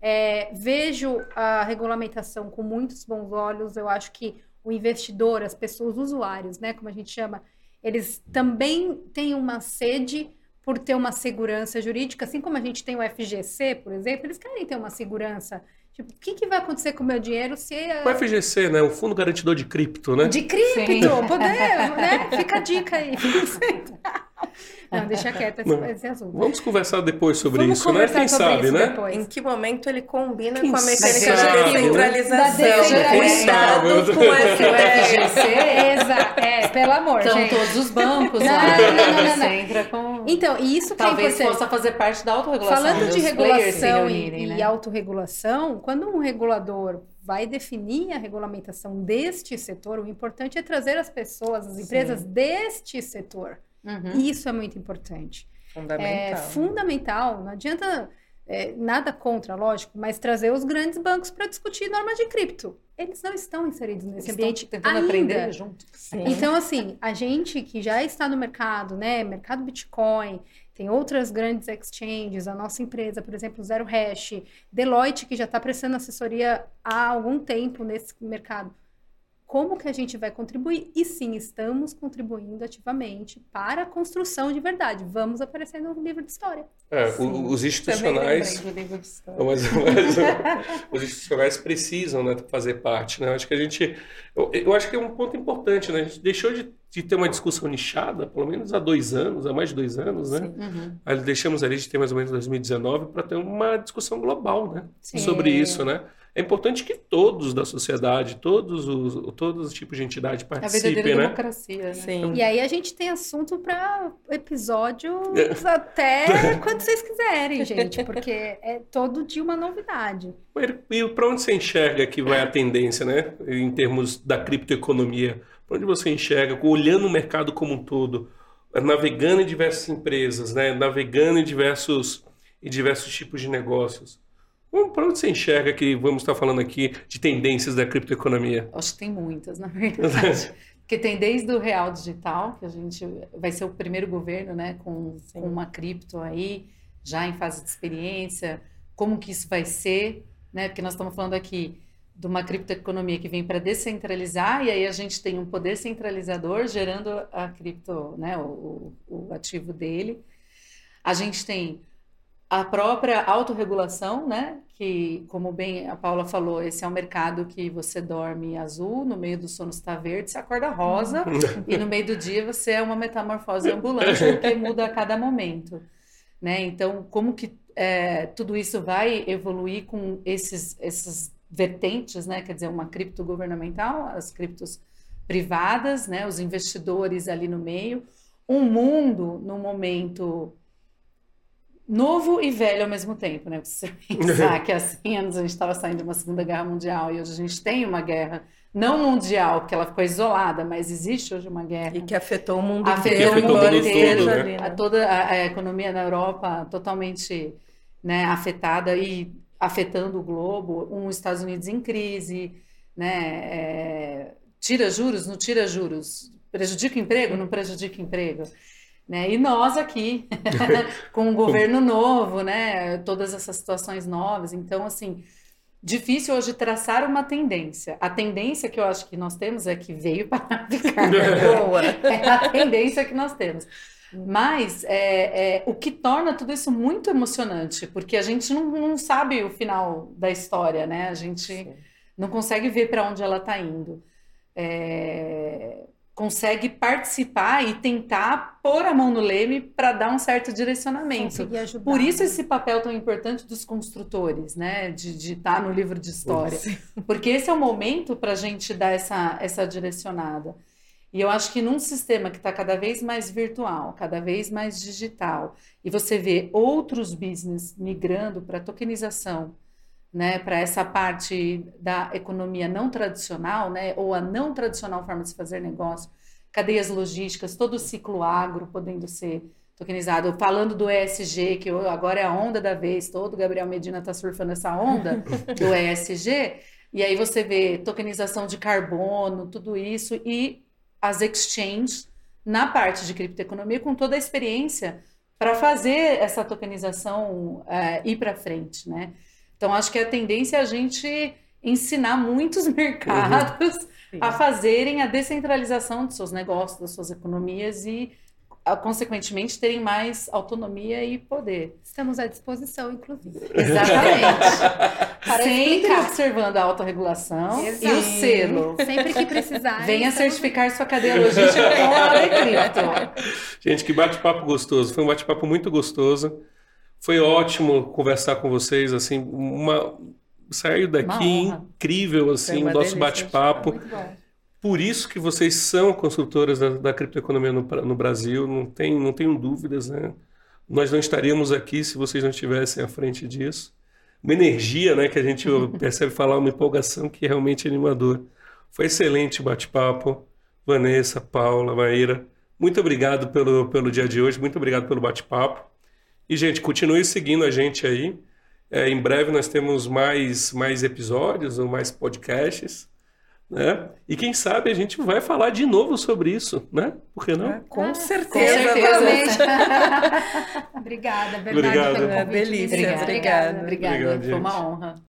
É, vejo a regulamentação com muitos bons olhos. Eu acho que o investidor, as pessoas, os usuários, né, como a gente chama, eles também têm uma sede por ter uma segurança jurídica, assim como a gente tem o FGC, por exemplo, eles querem ter uma segurança. Tipo, o que, que vai acontecer com o meu dinheiro se. O FGC, né? O Fundo Garantidor de Cripto, né? De cripto, Sim. poder, né? Fica a dica aí. Não, deixa quieto esse, esse assunto. Vamos conversar depois sobre Vamos isso, né? Quem sobre sabe, isso né? depois. Em que momento ele combina Quem com a mecânica sabe, de né? descentralização? Da descentralização. Cuidado com esse FGC, Exato, é, pelo amor, Estão gente. todos os bancos Não, lá. não, não, não, não, entra com... Então, e isso que é Talvez importante. possa fazer parte da autorregulação. Falando de regulação e, reunirem, e né? autorregulação, quando um regulador vai definir a regulamentação deste setor, o importante é trazer as pessoas, as empresas deste setor. Uhum. Isso é muito importante. Fundamental. É fundamental. Não adianta é, nada contra, lógico, mas trazer os grandes bancos para discutir normas de cripto. Eles não estão inseridos nesse Eles ambiente estão tentando ainda. aprender junto. Sim. Então, assim, a gente que já está no mercado, né? Mercado Bitcoin, tem outras grandes exchanges, a nossa empresa, por exemplo, Zero Hash, Deloitte, que já está prestando assessoria há algum tempo nesse mercado. Como que a gente vai contribuir? E sim, estamos contribuindo ativamente para a construção de verdade. Vamos aparecer no livro de história. É, Sim. os institucionais. Livro de história. Mas, mas, os institucionais precisam né, fazer parte. Né? Acho que a gente. Eu, eu acho que é um ponto importante. Né? A gente deixou de, de ter uma discussão nichada, pelo menos há dois anos, há mais de dois anos, né? Sim. Uhum. Aí deixamos ali de ter mais ou menos 2019 para ter uma discussão global né? Sim. sobre isso. Né? É importante que todos da sociedade, todos os, todos os tipos de entidade A participem, verdadeira né? democracia, né? Sim. E aí a gente tem assunto para episódios até quando vocês quiserem, gente, porque é todo dia uma novidade. E para onde você enxerga que vai a tendência, né? Em termos da criptoeconomia? Para onde você enxerga, olhando o mercado como um todo, navegando em diversas empresas, né? Navegando em diversos, em diversos tipos de negócios? Para onde você enxerga que vamos estar falando aqui de tendências da criptoeconomia? Acho que tem muitas, na verdade. Porque tem desde o real digital, que a gente vai ser o primeiro governo, né, com, com uma cripto aí, já em fase de experiência, como que isso vai ser, né? Porque nós estamos falando aqui de uma criptoeconomia que vem para descentralizar, e aí a gente tem um poder centralizador gerando a cripto, né, o, o, o ativo dele. A gente tem a própria autorregulação, né? Que, como bem a Paula falou, esse é um mercado que você dorme azul, no meio do sono está verde, você acorda rosa, e no meio do dia você é uma metamorfose ambulante, porque muda a cada momento, né? Então, como que é, tudo isso vai evoluir com esses, esses vertentes, né? Quer dizer, uma cripto governamental, as criptos privadas, né? Os investidores ali no meio, um mundo no momento novo e velho ao mesmo tempo, né? Você pensar que há 100 anos a gente estava saindo de uma Segunda Guerra Mundial e hoje a gente tem uma guerra não mundial, porque ela ficou isolada, mas existe hoje uma guerra. E que afetou o mundo Afetou inteiro, o mundo embora todo, né? A toda a, a economia na Europa totalmente né, afetada e afetando o globo, um Estados Unidos em crise, né, é, tira juros, não tira juros, prejudica o emprego, não prejudica o emprego. Né? E nós aqui, com um governo novo, né? Todas essas situações novas. Então, assim, difícil hoje traçar uma tendência. A tendência que eu acho que nós temos é que veio para ficar. Boa. É a tendência que nós temos. Mas é, é, o que torna tudo isso muito emocionante, porque a gente não, não sabe o final da história, né? A gente Sim. não consegue ver para onde ela está indo. É, consegue participar e tentar pôr a mão no leme para dar um certo direcionamento. Ajudar. Por isso né? esse papel tão importante dos construtores, né? De estar no livro de história. Porque esse é o momento para a gente dar essa, essa direcionada. E eu acho que num sistema que está cada vez mais virtual, cada vez mais digital, e você vê outros business migrando para tokenização, né, para essa parte da economia não tradicional, né, ou a não tradicional forma de se fazer negócio, cadeias logísticas, todo o ciclo agro podendo ser tokenizado. Falando do ESG, que agora é a onda da vez, todo Gabriel Medina está surfando essa onda do ESG, e aí você vê tokenização de carbono, tudo isso, e as exchanges na parte de criptoeconomia com toda a experiência para fazer essa tokenização é, ir para frente, né? Então, acho que a tendência é a gente ensinar muitos mercados Sim. a fazerem a descentralização dos seus negócios, das suas economias e, consequentemente, terem mais autonomia e poder. Estamos à disposição, inclusive. Exatamente. Para Sempre explicar. observando a autorregulação e o selo. Sempre que precisar. Venha estamos- certificar sua cadeia logística com a Alecripto. Gente, que bate-papo gostoso. Foi um bate-papo muito gostoso. Foi ótimo conversar com vocês, assim, uma saiu daqui incrível assim, o nosso bate-papo. Por isso que vocês são consultoras da, da criptoeconomia no, no Brasil, não tem, não tenho dúvidas, né? Nós não estaríamos aqui se vocês não estivessem à frente disso. Uma energia, né, que a gente percebe falar, uma empolgação que é realmente animador. Foi excelente o bate-papo. Vanessa, Paula, Maíra, Muito obrigado pelo, pelo dia de hoje, muito obrigado pelo bate-papo. E, gente, continue seguindo a gente aí. É, em breve nós temos mais, mais episódios ou mais podcasts. Né? E quem sabe a gente vai falar de novo sobre isso, né? Por que não? Ah, com Ah, certeza. certeza. vamos. Obrigada, Bernardo, Obrigado. pelo É, convite. delícia, inicial. obrigada. Obrigada, Obrigado, foi uma honra.